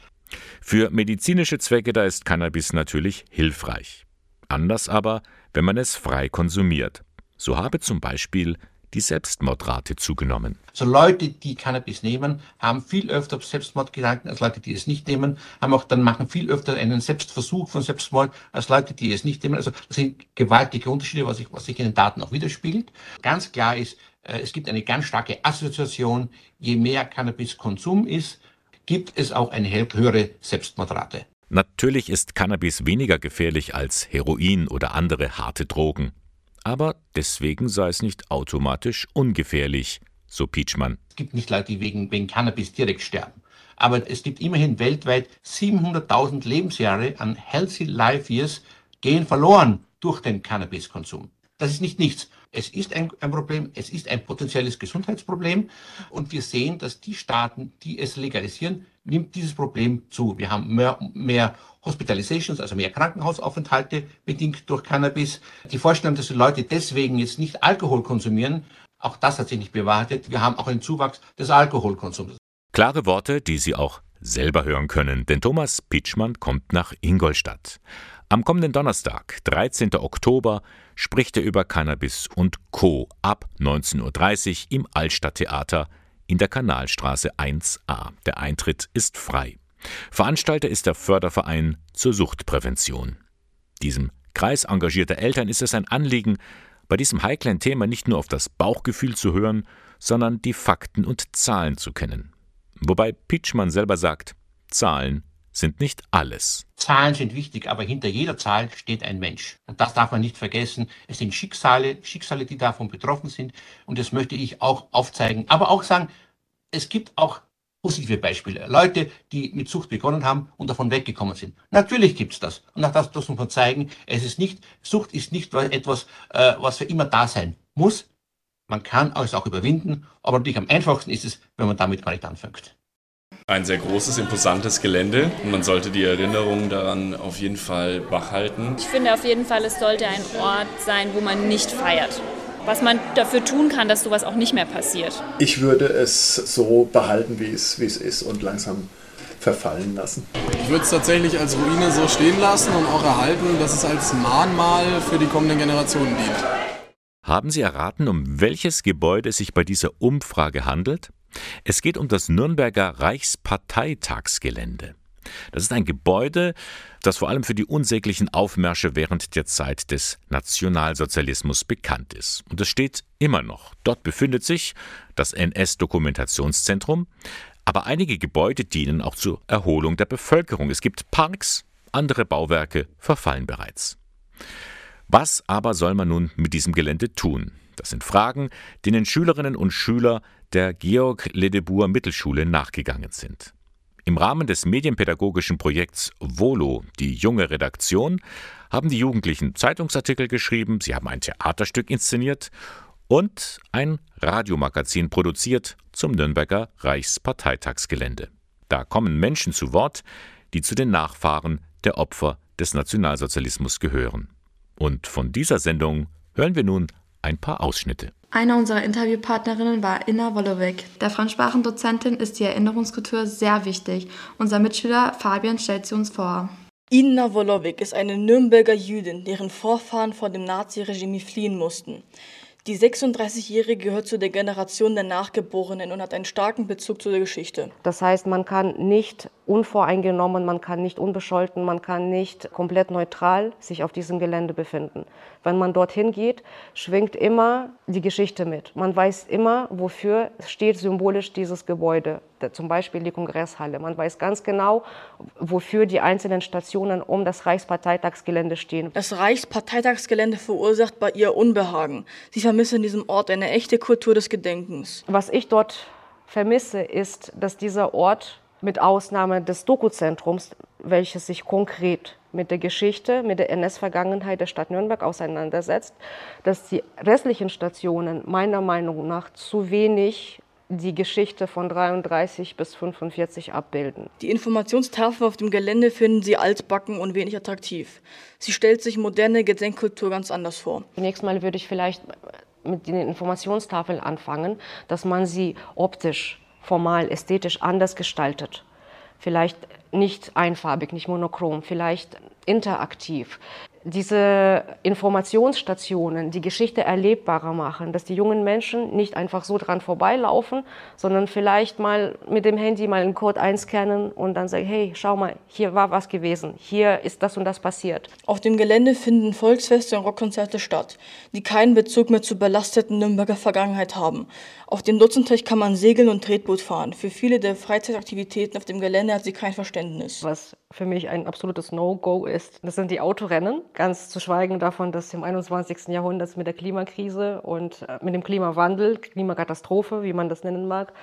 Speaker 2: Für medizinische Zwecke da ist Cannabis natürlich hilfreich. Anders aber, wenn man es frei konsumiert. So habe zum Beispiel die Selbstmordrate zugenommen.
Speaker 19: So Leute, die Cannabis nehmen, haben viel öfter Selbstmordgedanken als Leute, die es nicht nehmen, haben auch dann machen viel öfter einen Selbstversuch von Selbstmord als Leute, die es nicht nehmen. Also das sind gewaltige Unterschiede, was sich, was sich in den Daten auch widerspiegelt. Ganz klar ist, äh, es gibt eine ganz starke Assoziation. Je mehr Cannabiskonsum ist, gibt es auch eine höhere Selbstmordrate.
Speaker 2: Natürlich ist Cannabis weniger gefährlich als Heroin oder andere harte Drogen. Aber deswegen sei es nicht automatisch ungefährlich, so Pietschmann.
Speaker 19: Es gibt nicht Leute, die wegen, wegen Cannabis direkt sterben. Aber es gibt immerhin weltweit 700.000 Lebensjahre an Healthy Life Years gehen verloren durch den Cannabiskonsum. Das ist nicht nichts. Es ist ein, ein, Problem, es ist ein potenzielles Gesundheitsproblem und wir sehen, dass die Staaten, die es legalisieren, nimmt dieses Problem zu. Wir haben mehr, mehr Hospitalizations, also mehr Krankenhausaufenthalte bedingt durch Cannabis. Die Vorstellung, dass die Leute deswegen jetzt nicht Alkohol konsumieren, auch das hat sich nicht bewahrheitet. Wir haben auch einen Zuwachs des Alkoholkonsums.
Speaker 2: Klare Worte, die Sie auch selber hören können, denn Thomas Pitschmann kommt nach Ingolstadt. Am kommenden Donnerstag, 13. Oktober, spricht er über Cannabis und Co. ab 19.30 Uhr im Altstadttheater in der Kanalstraße 1a. Der Eintritt ist frei. Veranstalter ist der Förderverein zur Suchtprävention. Diesem Kreis engagierter Eltern ist es ein Anliegen, bei diesem heiklen Thema nicht nur auf das Bauchgefühl zu hören, sondern die Fakten und Zahlen zu kennen. Wobei Pitschmann selber sagt, Zahlen sind nicht alles.
Speaker 19: Zahlen sind wichtig, aber hinter jeder Zahl steht ein Mensch. Und das darf man nicht vergessen. Es sind Schicksale, Schicksale, die davon betroffen sind. Und das möchte ich auch aufzeigen. Aber auch sagen, es gibt auch positive Beispiele. Leute, die mit Sucht begonnen haben und davon weggekommen sind. Natürlich gibt's das. Und auch das muss man zeigen. Es ist nicht, Sucht ist nicht etwas, äh, was für immer da sein muss. Man kann es auch überwinden, aber natürlich am einfachsten ist es, wenn man damit gar nicht anfängt.
Speaker 20: Ein sehr großes, imposantes Gelände. Man sollte die Erinnerungen daran auf jeden Fall wachhalten.
Speaker 21: Ich finde auf jeden Fall, es sollte ein Ort sein, wo man nicht feiert. Was man dafür tun kann, dass sowas auch nicht mehr passiert.
Speaker 22: Ich würde es so behalten, wie es, wie es ist und langsam verfallen lassen.
Speaker 23: Ich würde es tatsächlich als Ruine so stehen lassen und auch erhalten, dass es als Mahnmal für die kommenden Generationen dient.
Speaker 2: Haben Sie erraten, um welches Gebäude es sich bei dieser Umfrage handelt? Es geht um das Nürnberger Reichsparteitagsgelände. Das ist ein Gebäude, das vor allem für die unsäglichen Aufmärsche während der Zeit des Nationalsozialismus bekannt ist. Und es steht immer noch. Dort befindet sich das NS-Dokumentationszentrum, aber einige Gebäude dienen auch zur Erholung der Bevölkerung. Es gibt Parks, andere Bauwerke verfallen bereits. Was aber soll man nun mit diesem Gelände tun? Das sind Fragen, denen Schülerinnen und Schüler der Georg Ledebour Mittelschule nachgegangen sind. Im Rahmen des medienpädagogischen Projekts Volo, die junge Redaktion, haben die Jugendlichen Zeitungsartikel geschrieben, sie haben ein Theaterstück inszeniert und ein Radiomagazin produziert zum Nürnberger Reichsparteitagsgelände. Da kommen Menschen zu Wort, die zu den Nachfahren der Opfer des Nationalsozialismus gehören. Und von dieser Sendung hören wir nun ein paar Ausschnitte.
Speaker 24: Eine unserer Interviewpartnerinnen war Inna Wolowik. Der Fremdsprachendozentin ist die Erinnerungskultur sehr wichtig. Unser Mitschüler Fabian stellt sie uns vor.
Speaker 25: Inna Wolowik ist eine Nürnberger Jüdin, deren Vorfahren vor dem Naziregime fliehen mussten. Die 36-Jährige gehört zu der Generation der Nachgeborenen und hat einen starken Bezug zu der Geschichte.
Speaker 26: Das heißt, man kann nicht unvoreingenommen, man kann nicht unbescholten, man kann nicht komplett neutral sich auf diesem Gelände befinden. Wenn man dorthin geht, schwingt immer die Geschichte mit. Man weiß immer, wofür steht symbolisch dieses Gebäude, zum Beispiel die Kongresshalle. Man weiß ganz genau, wofür die einzelnen Stationen um das Reichsparteitagsgelände stehen.
Speaker 25: Das Reichsparteitagsgelände verursacht bei ihr Unbehagen. Sie vermisse in diesem Ort eine echte Kultur des Gedenkens.
Speaker 26: Was ich dort vermisse, ist, dass dieser Ort mit Ausnahme des Doku-Zentrums, welches sich konkret mit der Geschichte, mit der NS-Vergangenheit der Stadt Nürnberg auseinandersetzt, dass die restlichen Stationen meiner Meinung nach zu wenig die Geschichte von 33 bis 45 abbilden.
Speaker 25: Die Informationstafel auf dem Gelände finden Sie altbacken und wenig attraktiv. Sie stellt sich moderne Gedenkkultur ganz anders vor.
Speaker 26: Zunächst mal würde ich vielleicht mit den Informationstafeln anfangen, dass man sie optisch, formal, ästhetisch anders gestaltet. Vielleicht nicht einfarbig, nicht monochrom, vielleicht interaktiv diese Informationsstationen die Geschichte erlebbarer machen, dass die jungen Menschen nicht einfach so dran vorbeilaufen, sondern vielleicht mal mit dem Handy mal einen Code einscannen und dann sagen, hey, schau mal, hier war was gewesen, hier ist das und das passiert.
Speaker 25: Auf dem Gelände finden Volksfeste und Rockkonzerte statt, die keinen Bezug mehr zur belasteten Nürnberger Vergangenheit haben. Auf dem Dutzenteich kann man segeln und Tretboot fahren. Für viele der Freizeitaktivitäten auf dem Gelände hat sie kein Verständnis.
Speaker 26: Was für mich ein absolutes No-Go ist, das sind die Autorennen. Ganz zu schweigen davon, dass im 21. Jahrhundert mit der Klimakrise und äh, mit dem Klimawandel, Klimakatastrophe, wie man das nennen mag,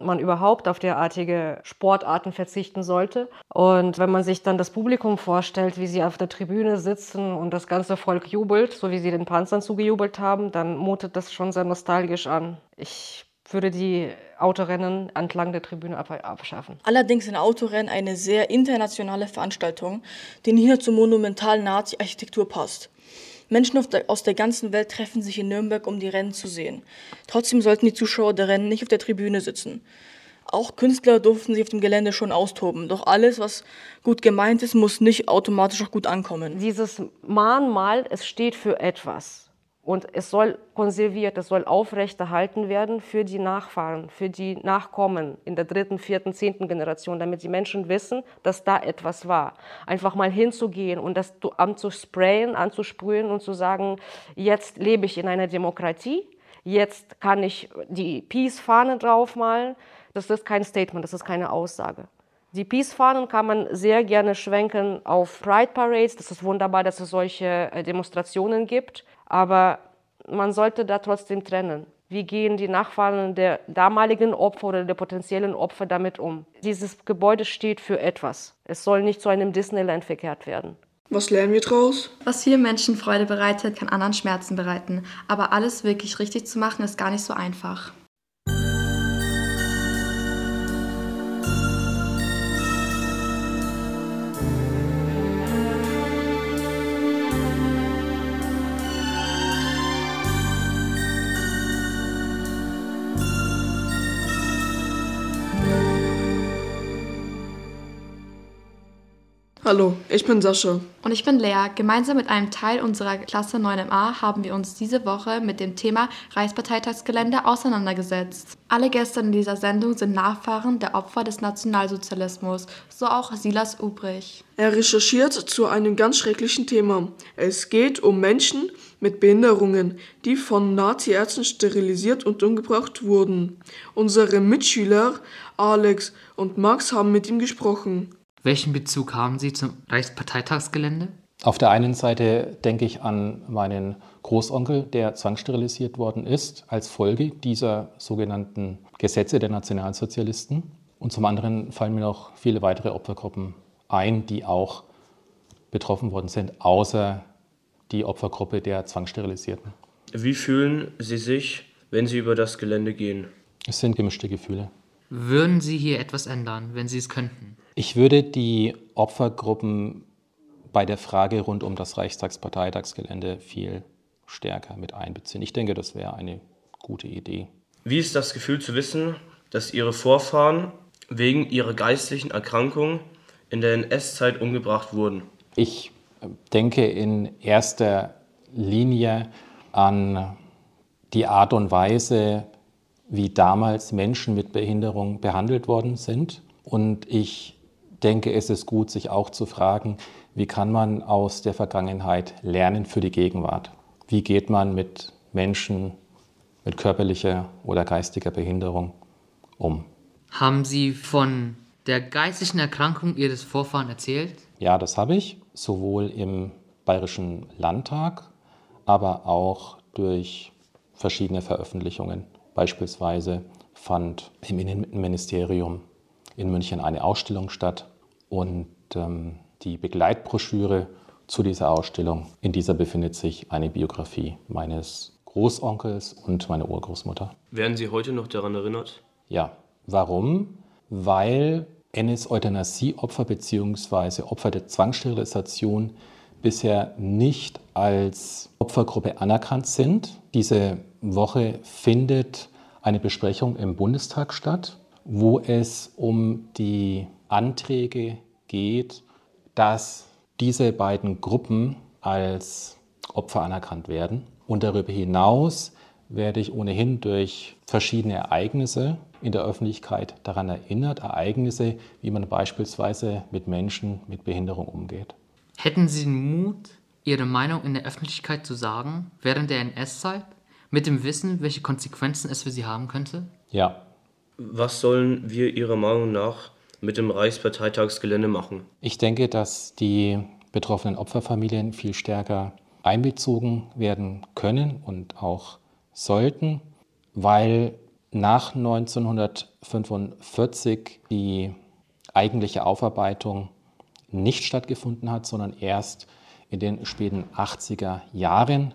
Speaker 26: man überhaupt auf derartige Sportarten verzichten sollte. Und wenn man sich dann das Publikum vorstellt, wie sie auf der Tribüne sitzen und das ganze Volk jubelt, so wie sie den Panzern zugejubelt haben, dann mutet das schon sehr nostalgisch an. Ich würde die Autorennen entlang der Tribüne abschaffen.
Speaker 25: Allerdings sind Autorennen eine sehr internationale Veranstaltung, die nicht nur zur monumentalen Nazi-Architektur passt. Menschen aus der ganzen Welt treffen sich in Nürnberg, um die Rennen zu sehen. Trotzdem sollten die Zuschauer der Rennen nicht auf der Tribüne sitzen. Auch Künstler durften sich auf dem Gelände schon austoben. Doch alles, was gut gemeint ist, muss nicht automatisch auch gut ankommen.
Speaker 26: Dieses Mahnmal, es steht für etwas. Und es soll konserviert, es soll aufrechterhalten werden für die Nachfahren, für die Nachkommen in der dritten, vierten, zehnten Generation, damit die Menschen wissen, dass da etwas war. Einfach mal hinzugehen und das anzusprayen, anzusprühen und zu sagen, jetzt lebe ich in einer Demokratie, jetzt kann ich die Peace-Fahne draufmalen. Das ist kein Statement, das ist keine Aussage. Die Peace-Fahnen kann man sehr gerne schwenken auf Pride Parades. Das ist wunderbar, dass es solche äh, Demonstrationen gibt. Aber man sollte da trotzdem trennen. Wie gehen die Nachfahren der damaligen Opfer oder der potenziellen Opfer damit um? Dieses Gebäude steht für etwas. Es soll nicht zu einem Disneyland verkehrt werden.
Speaker 25: Was lernen wir draus?
Speaker 24: Was vielen Menschen Freude bereitet, kann anderen Schmerzen bereiten. Aber alles wirklich richtig zu machen, ist gar nicht so einfach.
Speaker 25: Hallo, ich bin Sascha.
Speaker 24: Und ich bin Lea. Gemeinsam mit einem Teil unserer Klasse 9MA haben wir uns diese Woche mit dem Thema Reichsparteitagsgelände auseinandergesetzt. Alle Gäste in dieser Sendung sind Nachfahren der Opfer des Nationalsozialismus, so auch Silas Ubrich.
Speaker 25: Er recherchiert zu einem ganz schrecklichen Thema. Es geht um Menschen mit Behinderungen, die von Naziärzten sterilisiert und umgebracht wurden. Unsere Mitschüler Alex und Max haben mit ihm gesprochen.
Speaker 27: Welchen Bezug haben Sie zum Reichsparteitagsgelände?
Speaker 28: Auf der einen Seite denke ich an meinen Großonkel, der zwangssterilisiert worden ist als Folge dieser sogenannten Gesetze der Nationalsozialisten. Und zum anderen fallen mir noch viele weitere Opfergruppen ein, die auch betroffen worden sind, außer die Opfergruppe der Zwangssterilisierten.
Speaker 29: Wie fühlen Sie sich, wenn Sie über das Gelände gehen?
Speaker 28: Es sind gemischte Gefühle.
Speaker 27: Würden Sie hier etwas ändern, wenn Sie es könnten?
Speaker 28: Ich würde die Opfergruppen bei der Frage rund um das Reichstagsparteitagsgelände viel stärker mit einbeziehen. Ich denke, das wäre eine gute Idee.
Speaker 29: Wie ist das Gefühl zu wissen, dass Ihre Vorfahren wegen ihrer geistlichen Erkrankung in der NS-Zeit umgebracht wurden?
Speaker 28: Ich denke in erster Linie an die Art und Weise, wie damals Menschen mit Behinderung behandelt worden sind. Und ich denke, es ist gut, sich auch zu fragen, wie kann man aus der Vergangenheit lernen für die Gegenwart? Wie geht man mit Menschen mit körperlicher oder geistiger Behinderung um?
Speaker 27: Haben Sie von der geistigen Erkrankung Ihres Vorfahren erzählt?
Speaker 28: Ja, das habe ich, sowohl im Bayerischen Landtag, aber auch durch verschiedene Veröffentlichungen, beispielsweise fand im Innenministerium in München eine Ausstellung statt und ähm, die Begleitbroschüre zu dieser Ausstellung, in dieser befindet sich eine Biografie meines Großonkels und meiner Urgroßmutter.
Speaker 29: Werden Sie heute noch daran erinnert?
Speaker 28: Ja. Warum? Weil NS-Euthanasie-Opfer bzw. Opfer der Zwangssterilisation bisher nicht als Opfergruppe anerkannt sind. Diese Woche findet eine Besprechung im Bundestag statt, wo es um die Anträge geht, dass diese beiden Gruppen als Opfer anerkannt werden. Und darüber hinaus werde ich ohnehin durch verschiedene Ereignisse in der Öffentlichkeit daran erinnert, Ereignisse, wie man beispielsweise mit Menschen mit Behinderung umgeht.
Speaker 27: Hätten Sie den Mut, Ihre Meinung in der Öffentlichkeit zu sagen, während der NS-Zeit, mit dem Wissen, welche Konsequenzen es für Sie haben könnte?
Speaker 28: Ja.
Speaker 29: Was sollen wir Ihrer Meinung nach mit dem Reichsparteitagsgelände machen?
Speaker 28: Ich denke, dass die betroffenen Opferfamilien viel stärker einbezogen werden können und auch sollten, weil nach 1945 die eigentliche Aufarbeitung nicht stattgefunden hat, sondern erst in den späten 80er Jahren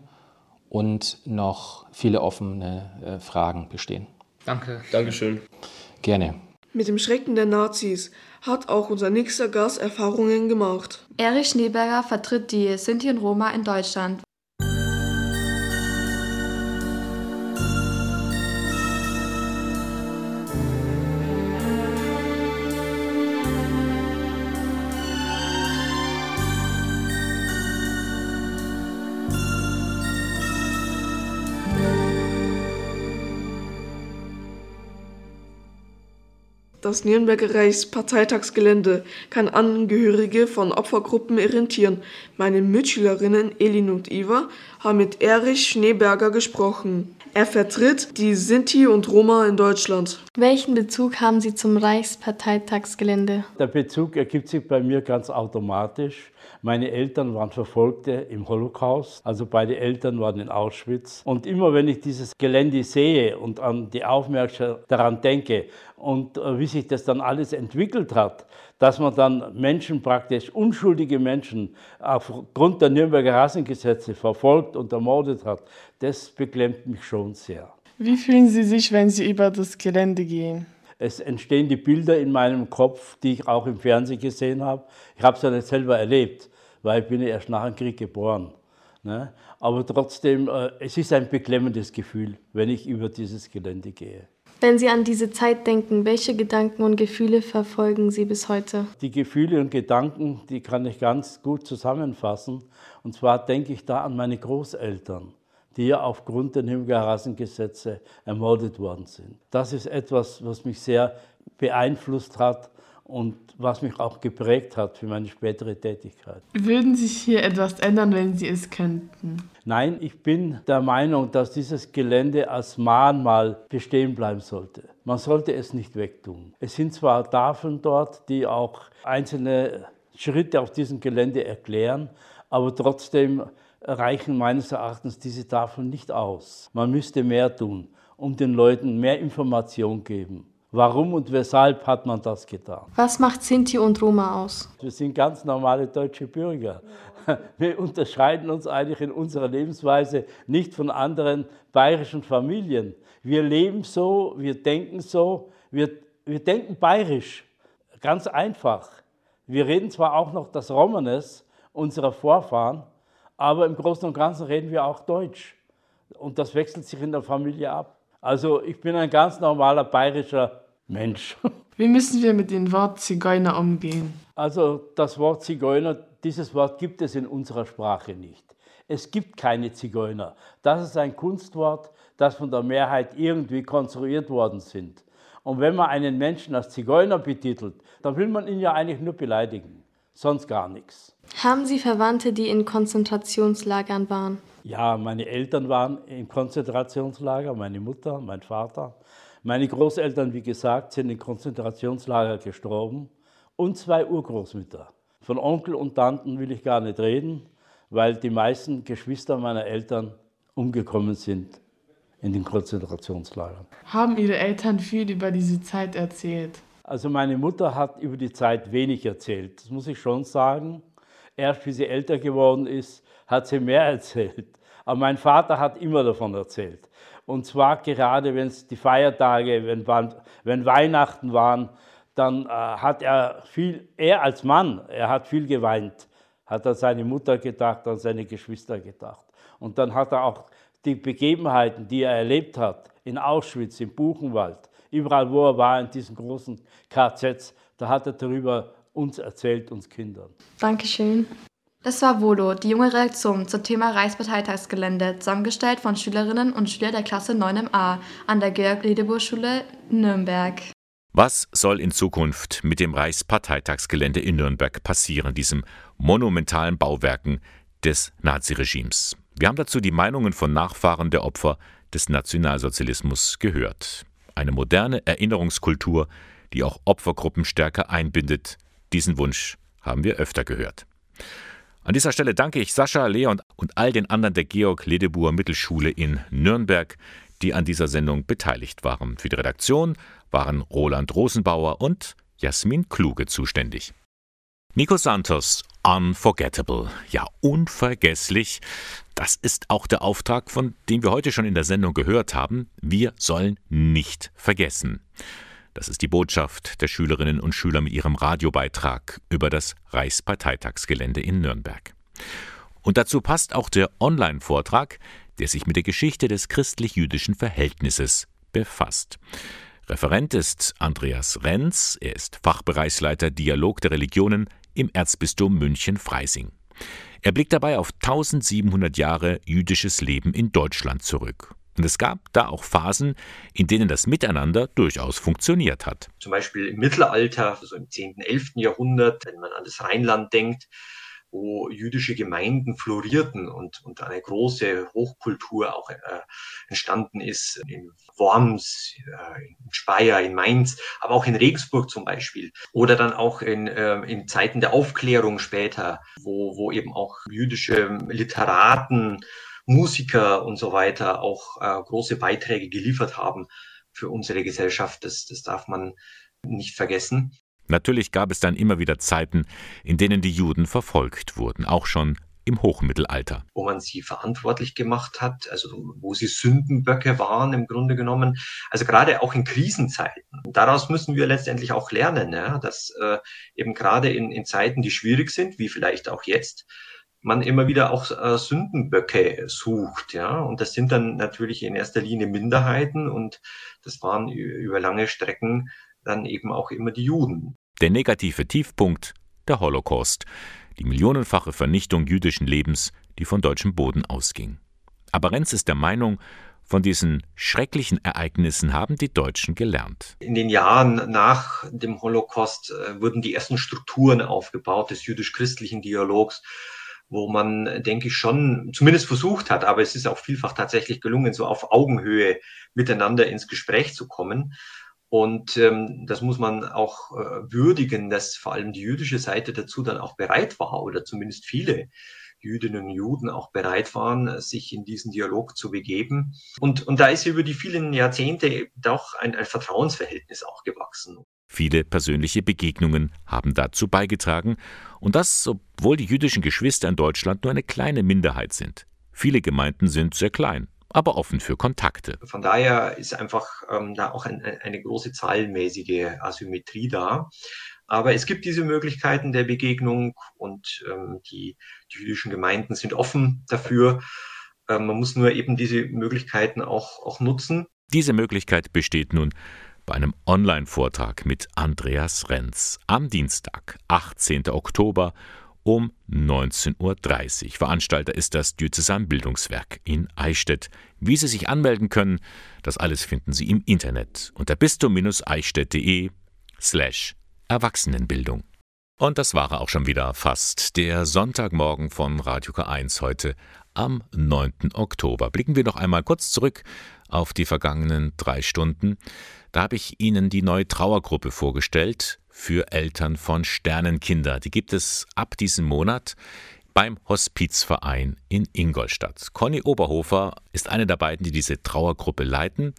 Speaker 28: und noch viele offene äh, Fragen bestehen.
Speaker 27: Danke.
Speaker 29: Dankeschön.
Speaker 28: Gerne.
Speaker 30: Mit dem Schrecken der Nazis hat auch unser nächster Gast Erfahrungen gemacht.
Speaker 24: Erich Schneeberger vertritt die Sinti und Roma in Deutschland.
Speaker 30: Das Nürnberger Reichsparteitagsgelände kann Angehörige von Opfergruppen irritieren. Meine Mitschülerinnen Elin und Eva haben mit Erich Schneeberger gesprochen. Er vertritt die Sinti und Roma in Deutschland.
Speaker 24: Welchen Bezug haben Sie zum Reichsparteitagsgelände?
Speaker 31: Der Bezug ergibt sich bei mir ganz automatisch. Meine Eltern waren Verfolgte im Holocaust, also beide Eltern waren in Auschwitz. Und immer wenn ich dieses Gelände sehe und an die Aufmerksamkeit daran denke und äh, wie sich das dann alles entwickelt hat, dass man dann Menschen praktisch, unschuldige Menschen, aufgrund der Nürnberger Rassengesetze verfolgt und ermordet hat, das beklemmt mich schon sehr.
Speaker 32: Wie fühlen Sie sich, wenn Sie über das Gelände gehen?
Speaker 31: Es entstehen die Bilder in meinem Kopf, die ich auch im Fernsehen gesehen habe. Ich habe es ja nicht selber erlebt, weil ich bin ja erst nach dem Krieg geboren. Ne? Aber trotzdem, äh, es ist ein beklemmendes Gefühl, wenn ich über dieses Gelände gehe.
Speaker 24: Wenn Sie an diese Zeit denken, welche Gedanken und Gefühle verfolgen Sie bis heute?
Speaker 31: Die Gefühle und Gedanken, die kann ich ganz gut zusammenfassen. Und zwar denke ich da an meine Großeltern die ja aufgrund der Nürnberger Rassengesetze ermordet worden sind. Das ist etwas, was mich sehr beeinflusst hat und was mich auch geprägt hat für meine spätere Tätigkeit.
Speaker 32: Würden sich hier etwas ändern, wenn Sie es könnten?
Speaker 31: Nein, ich bin der Meinung, dass dieses Gelände als Mahnmal bestehen bleiben sollte. Man sollte es nicht wegtun. Es sind zwar Tafeln dort, die auch einzelne Schritte auf diesem Gelände erklären, aber trotzdem reichen meines Erachtens diese Tafeln nicht aus. Man müsste mehr tun, um den Leuten mehr Information geben. Warum und weshalb hat man das getan?
Speaker 24: Was macht Sinti und Roma aus?
Speaker 31: Wir sind ganz normale deutsche Bürger. Wir unterscheiden uns eigentlich in unserer Lebensweise nicht von anderen bayerischen Familien. Wir leben so, wir denken so, wir, wir denken bayerisch. Ganz einfach. Wir reden zwar auch noch das Romanes unserer Vorfahren, aber im Großen und Ganzen reden wir auch Deutsch. Und das wechselt sich in der Familie ab. Also ich bin ein ganz normaler bayerischer Mensch.
Speaker 32: Wie müssen wir mit dem Wort Zigeuner umgehen?
Speaker 31: Also das Wort Zigeuner, dieses Wort gibt es in unserer Sprache nicht. Es gibt keine Zigeuner. Das ist ein Kunstwort, das von der Mehrheit irgendwie konstruiert worden sind. Und wenn man einen Menschen als Zigeuner betitelt, dann will man ihn ja eigentlich nur beleidigen, sonst gar nichts.
Speaker 24: Haben Sie Verwandte, die in Konzentrationslagern waren?
Speaker 31: Ja, meine Eltern waren im Konzentrationslager, meine Mutter, mein Vater. Meine Großeltern, wie gesagt, sind in Konzentrationslager gestorben und zwei Urgroßmütter. Von Onkel und Tanten will ich gar nicht reden, weil die meisten Geschwister meiner Eltern umgekommen sind in den Konzentrationslagern.
Speaker 32: Haben Ihre Eltern viel über diese Zeit erzählt?
Speaker 31: Also meine Mutter hat über die Zeit wenig erzählt, das muss ich schon sagen. Erst wie sie älter geworden ist, hat sie mehr erzählt. Aber mein Vater hat immer davon erzählt. Und zwar gerade, wenn es die Feiertage, wenn, wenn Weihnachten waren, dann äh, hat er viel, er als Mann, er hat viel geweint, hat an seine Mutter gedacht, an seine Geschwister gedacht. Und dann hat er auch die Begebenheiten, die er erlebt hat, in Auschwitz, im Buchenwald, überall wo er war, in diesen großen KZs, da hat er darüber uns erzählt, uns Kindern.
Speaker 24: Dankeschön. Das war Volo, die junge Reaktion zum Thema Reichsparteitagsgelände, zusammengestellt von Schülerinnen und Schülern der Klasse 9MA an der Georg-Ledebohr-Schule Nürnberg.
Speaker 2: Was soll in Zukunft mit dem Reichsparteitagsgelände in Nürnberg passieren, diesem monumentalen Bauwerken des Naziregimes? Wir haben dazu die Meinungen von Nachfahren der Opfer des Nationalsozialismus gehört. Eine moderne Erinnerungskultur, die auch Opfergruppen stärker einbindet. Diesen Wunsch haben wir öfter gehört. An dieser Stelle danke ich Sascha, Leon und all den anderen der Georg Ledebuhr Mittelschule in Nürnberg, die an dieser Sendung beteiligt waren. Für die Redaktion waren Roland Rosenbauer und Jasmin Kluge zuständig. Nico Santos, unforgettable, ja unvergesslich. Das ist auch der Auftrag, von dem wir heute schon in der Sendung gehört haben. Wir sollen nicht vergessen. Das ist die Botschaft der Schülerinnen und Schüler mit ihrem Radiobeitrag über das Reichsparteitagsgelände in Nürnberg. Und dazu passt auch der Online-Vortrag, der sich mit der Geschichte des christlich-jüdischen Verhältnisses befasst. Referent ist Andreas Renz, er ist Fachbereichsleiter Dialog der Religionen im Erzbistum München-Freising. Er blickt dabei auf 1700 Jahre jüdisches Leben in Deutschland zurück. Und es gab da auch Phasen, in denen das Miteinander durchaus funktioniert hat.
Speaker 33: Zum Beispiel im Mittelalter, so im 10., 11. Jahrhundert, wenn man an das Rheinland denkt, wo jüdische Gemeinden florierten und, und eine große Hochkultur auch äh, entstanden ist in Worms, äh, in Speyer, in Mainz, aber auch in Regensburg zum Beispiel. Oder dann auch in, äh, in Zeiten der Aufklärung später, wo, wo eben auch jüdische Literaten, Musiker und so weiter auch äh, große Beiträge geliefert haben für unsere Gesellschaft. Das, das darf man nicht vergessen.
Speaker 2: Natürlich gab es dann immer wieder Zeiten, in denen die Juden verfolgt wurden, auch schon im Hochmittelalter.
Speaker 33: Wo man sie verantwortlich gemacht hat, also wo sie Sündenböcke waren im Grunde genommen. Also gerade auch in Krisenzeiten. Daraus müssen wir letztendlich auch lernen, ja, dass äh, eben gerade in, in Zeiten, die schwierig sind, wie vielleicht auch jetzt, man immer wieder auch äh, Sündenböcke sucht, ja. Und das sind dann natürlich in erster Linie Minderheiten und das waren über lange Strecken dann eben auch immer die Juden.
Speaker 2: Der negative Tiefpunkt, der Holocaust, die millionenfache Vernichtung jüdischen Lebens, die von deutschem Boden ausging. Aber Renz ist der Meinung, von diesen schrecklichen Ereignissen haben die Deutschen gelernt.
Speaker 33: In den Jahren nach dem Holocaust äh, wurden die ersten Strukturen aufgebaut des jüdisch-christlichen Dialogs, wo man, denke ich, schon zumindest versucht hat, aber es ist auch vielfach tatsächlich gelungen, so auf Augenhöhe miteinander ins Gespräch zu kommen. Und ähm, das muss man auch äh, würdigen, dass vor allem die jüdische Seite dazu dann auch bereit war oder zumindest viele Jüdinnen und Juden auch bereit waren, sich in diesen Dialog zu begeben. Und, und da ist über die vielen Jahrzehnte doch ein, ein Vertrauensverhältnis auch gewachsen.
Speaker 2: Viele persönliche Begegnungen haben dazu beigetragen, und das, obwohl die jüdischen Geschwister in Deutschland nur eine kleine Minderheit sind. Viele Gemeinden sind sehr klein, aber offen für Kontakte.
Speaker 33: Von daher ist einfach ähm, da auch ein, eine große zahlenmäßige Asymmetrie da. Aber es gibt diese Möglichkeiten der Begegnung und ähm, die, die jüdischen Gemeinden sind offen dafür. Ähm, man muss nur eben diese Möglichkeiten auch, auch nutzen.
Speaker 2: Diese Möglichkeit besteht nun bei einem Online-Vortrag mit Andreas Renz am Dienstag, 18. Oktober um 19.30 Uhr. Veranstalter ist das Diözesanbildungswerk in Eichstätt. Wie Sie sich anmelden können, das alles finden Sie im Internet unter bistum-eichstätt.de slash Erwachsenenbildung. Und das war auch schon wieder fast der Sonntagmorgen von Radio K1 heute am 9. Oktober. Blicken wir noch einmal kurz zurück auf die vergangenen drei Stunden. Da habe ich Ihnen die neue Trauergruppe vorgestellt für Eltern von Sternenkinder. Die gibt es ab diesem Monat beim Hospizverein in Ingolstadt. Conny Oberhofer ist eine der beiden, die diese Trauergruppe leiten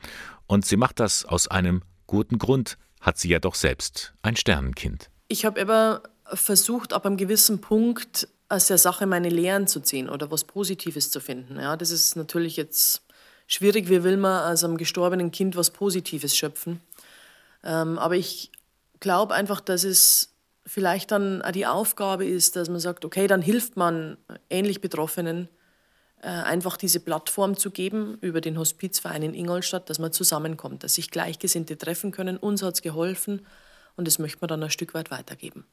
Speaker 2: und sie macht das aus einem guten Grund, hat sie ja doch selbst ein Sternenkind.
Speaker 13: Ich habe immer versucht, ab einem gewissen Punkt aus der Sache meine Lehren zu ziehen oder was Positives zu finden. Ja, das ist natürlich jetzt schwierig. Wie will man aus einem gestorbenen Kind was Positives schöpfen? Ähm, aber ich glaube einfach, dass es vielleicht dann auch die Aufgabe ist, dass man sagt, okay, dann hilft man ähnlich Betroffenen, äh, einfach diese Plattform zu geben über den Hospizverein in Ingolstadt, dass man zusammenkommt, dass sich Gleichgesinnte treffen können. Uns hat es geholfen und das möchte man dann ein Stück weit weitergeben.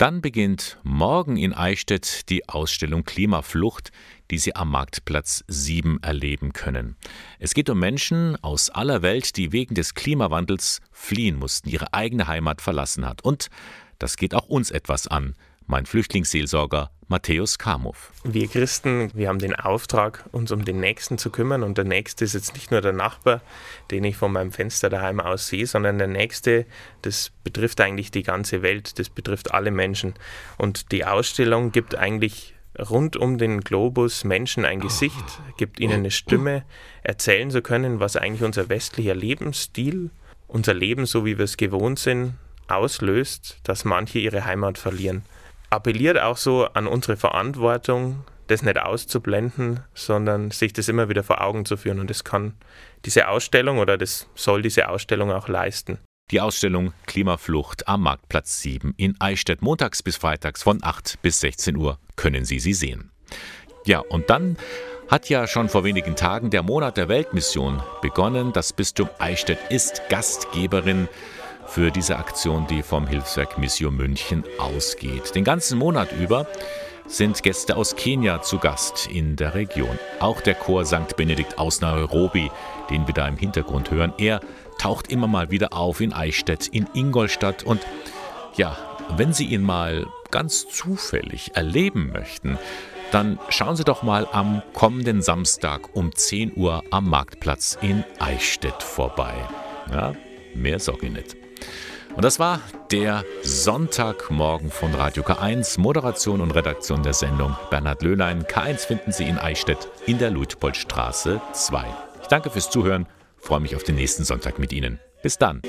Speaker 2: Dann beginnt morgen in Eichstätt die Ausstellung Klimaflucht, die Sie am Marktplatz 7 erleben können. Es geht um Menschen aus aller Welt, die wegen des Klimawandels fliehen mussten, ihre eigene Heimat verlassen hat. Und das geht auch uns etwas an mein Flüchtlingsseelsorger Matthäus Kamow.
Speaker 16: Wir Christen, wir haben den Auftrag, uns um den Nächsten zu kümmern. Und der Nächste ist jetzt nicht nur der Nachbar, den ich von meinem Fenster daheim aus sehe, sondern der Nächste, das betrifft eigentlich die ganze Welt, das betrifft alle Menschen. Und die Ausstellung gibt eigentlich rund um den Globus Menschen ein Gesicht, gibt ihnen eine Stimme, erzählen zu können, was eigentlich unser westlicher Lebensstil, unser Leben, so wie wir es gewohnt sind, auslöst, dass manche ihre Heimat verlieren appelliert auch so an unsere Verantwortung, das nicht auszublenden, sondern sich das immer wieder vor Augen zu führen. Und das kann diese Ausstellung oder das soll diese Ausstellung auch leisten.
Speaker 2: Die Ausstellung Klimaflucht am Marktplatz 7 in Eichstätt montags bis freitags von 8 bis 16 Uhr können Sie sie sehen. Ja, und dann hat ja schon vor wenigen Tagen der Monat der Weltmission begonnen. Das Bistum Eichstätt ist Gastgeberin für diese Aktion, die vom Hilfswerk Mission München ausgeht. Den ganzen Monat über sind Gäste aus Kenia zu Gast in der Region. Auch der Chor St. Benedikt aus Nairobi, den wir da im Hintergrund hören, er taucht immer mal wieder auf in Eichstätt, in Ingolstadt und ja, wenn Sie ihn mal ganz zufällig erleben möchten, dann schauen Sie doch mal am kommenden Samstag um 10 Uhr am Marktplatz in Eichstätt vorbei. Ja, mehr ich nicht. Und das war der Sonntagmorgen von Radio K1. Moderation und Redaktion der Sendung Bernhard Löhlein. K1 finden Sie in Eichstätt in der Luitpoldstraße 2. Ich danke fürs Zuhören, freue mich auf den nächsten Sonntag mit Ihnen. Bis dann.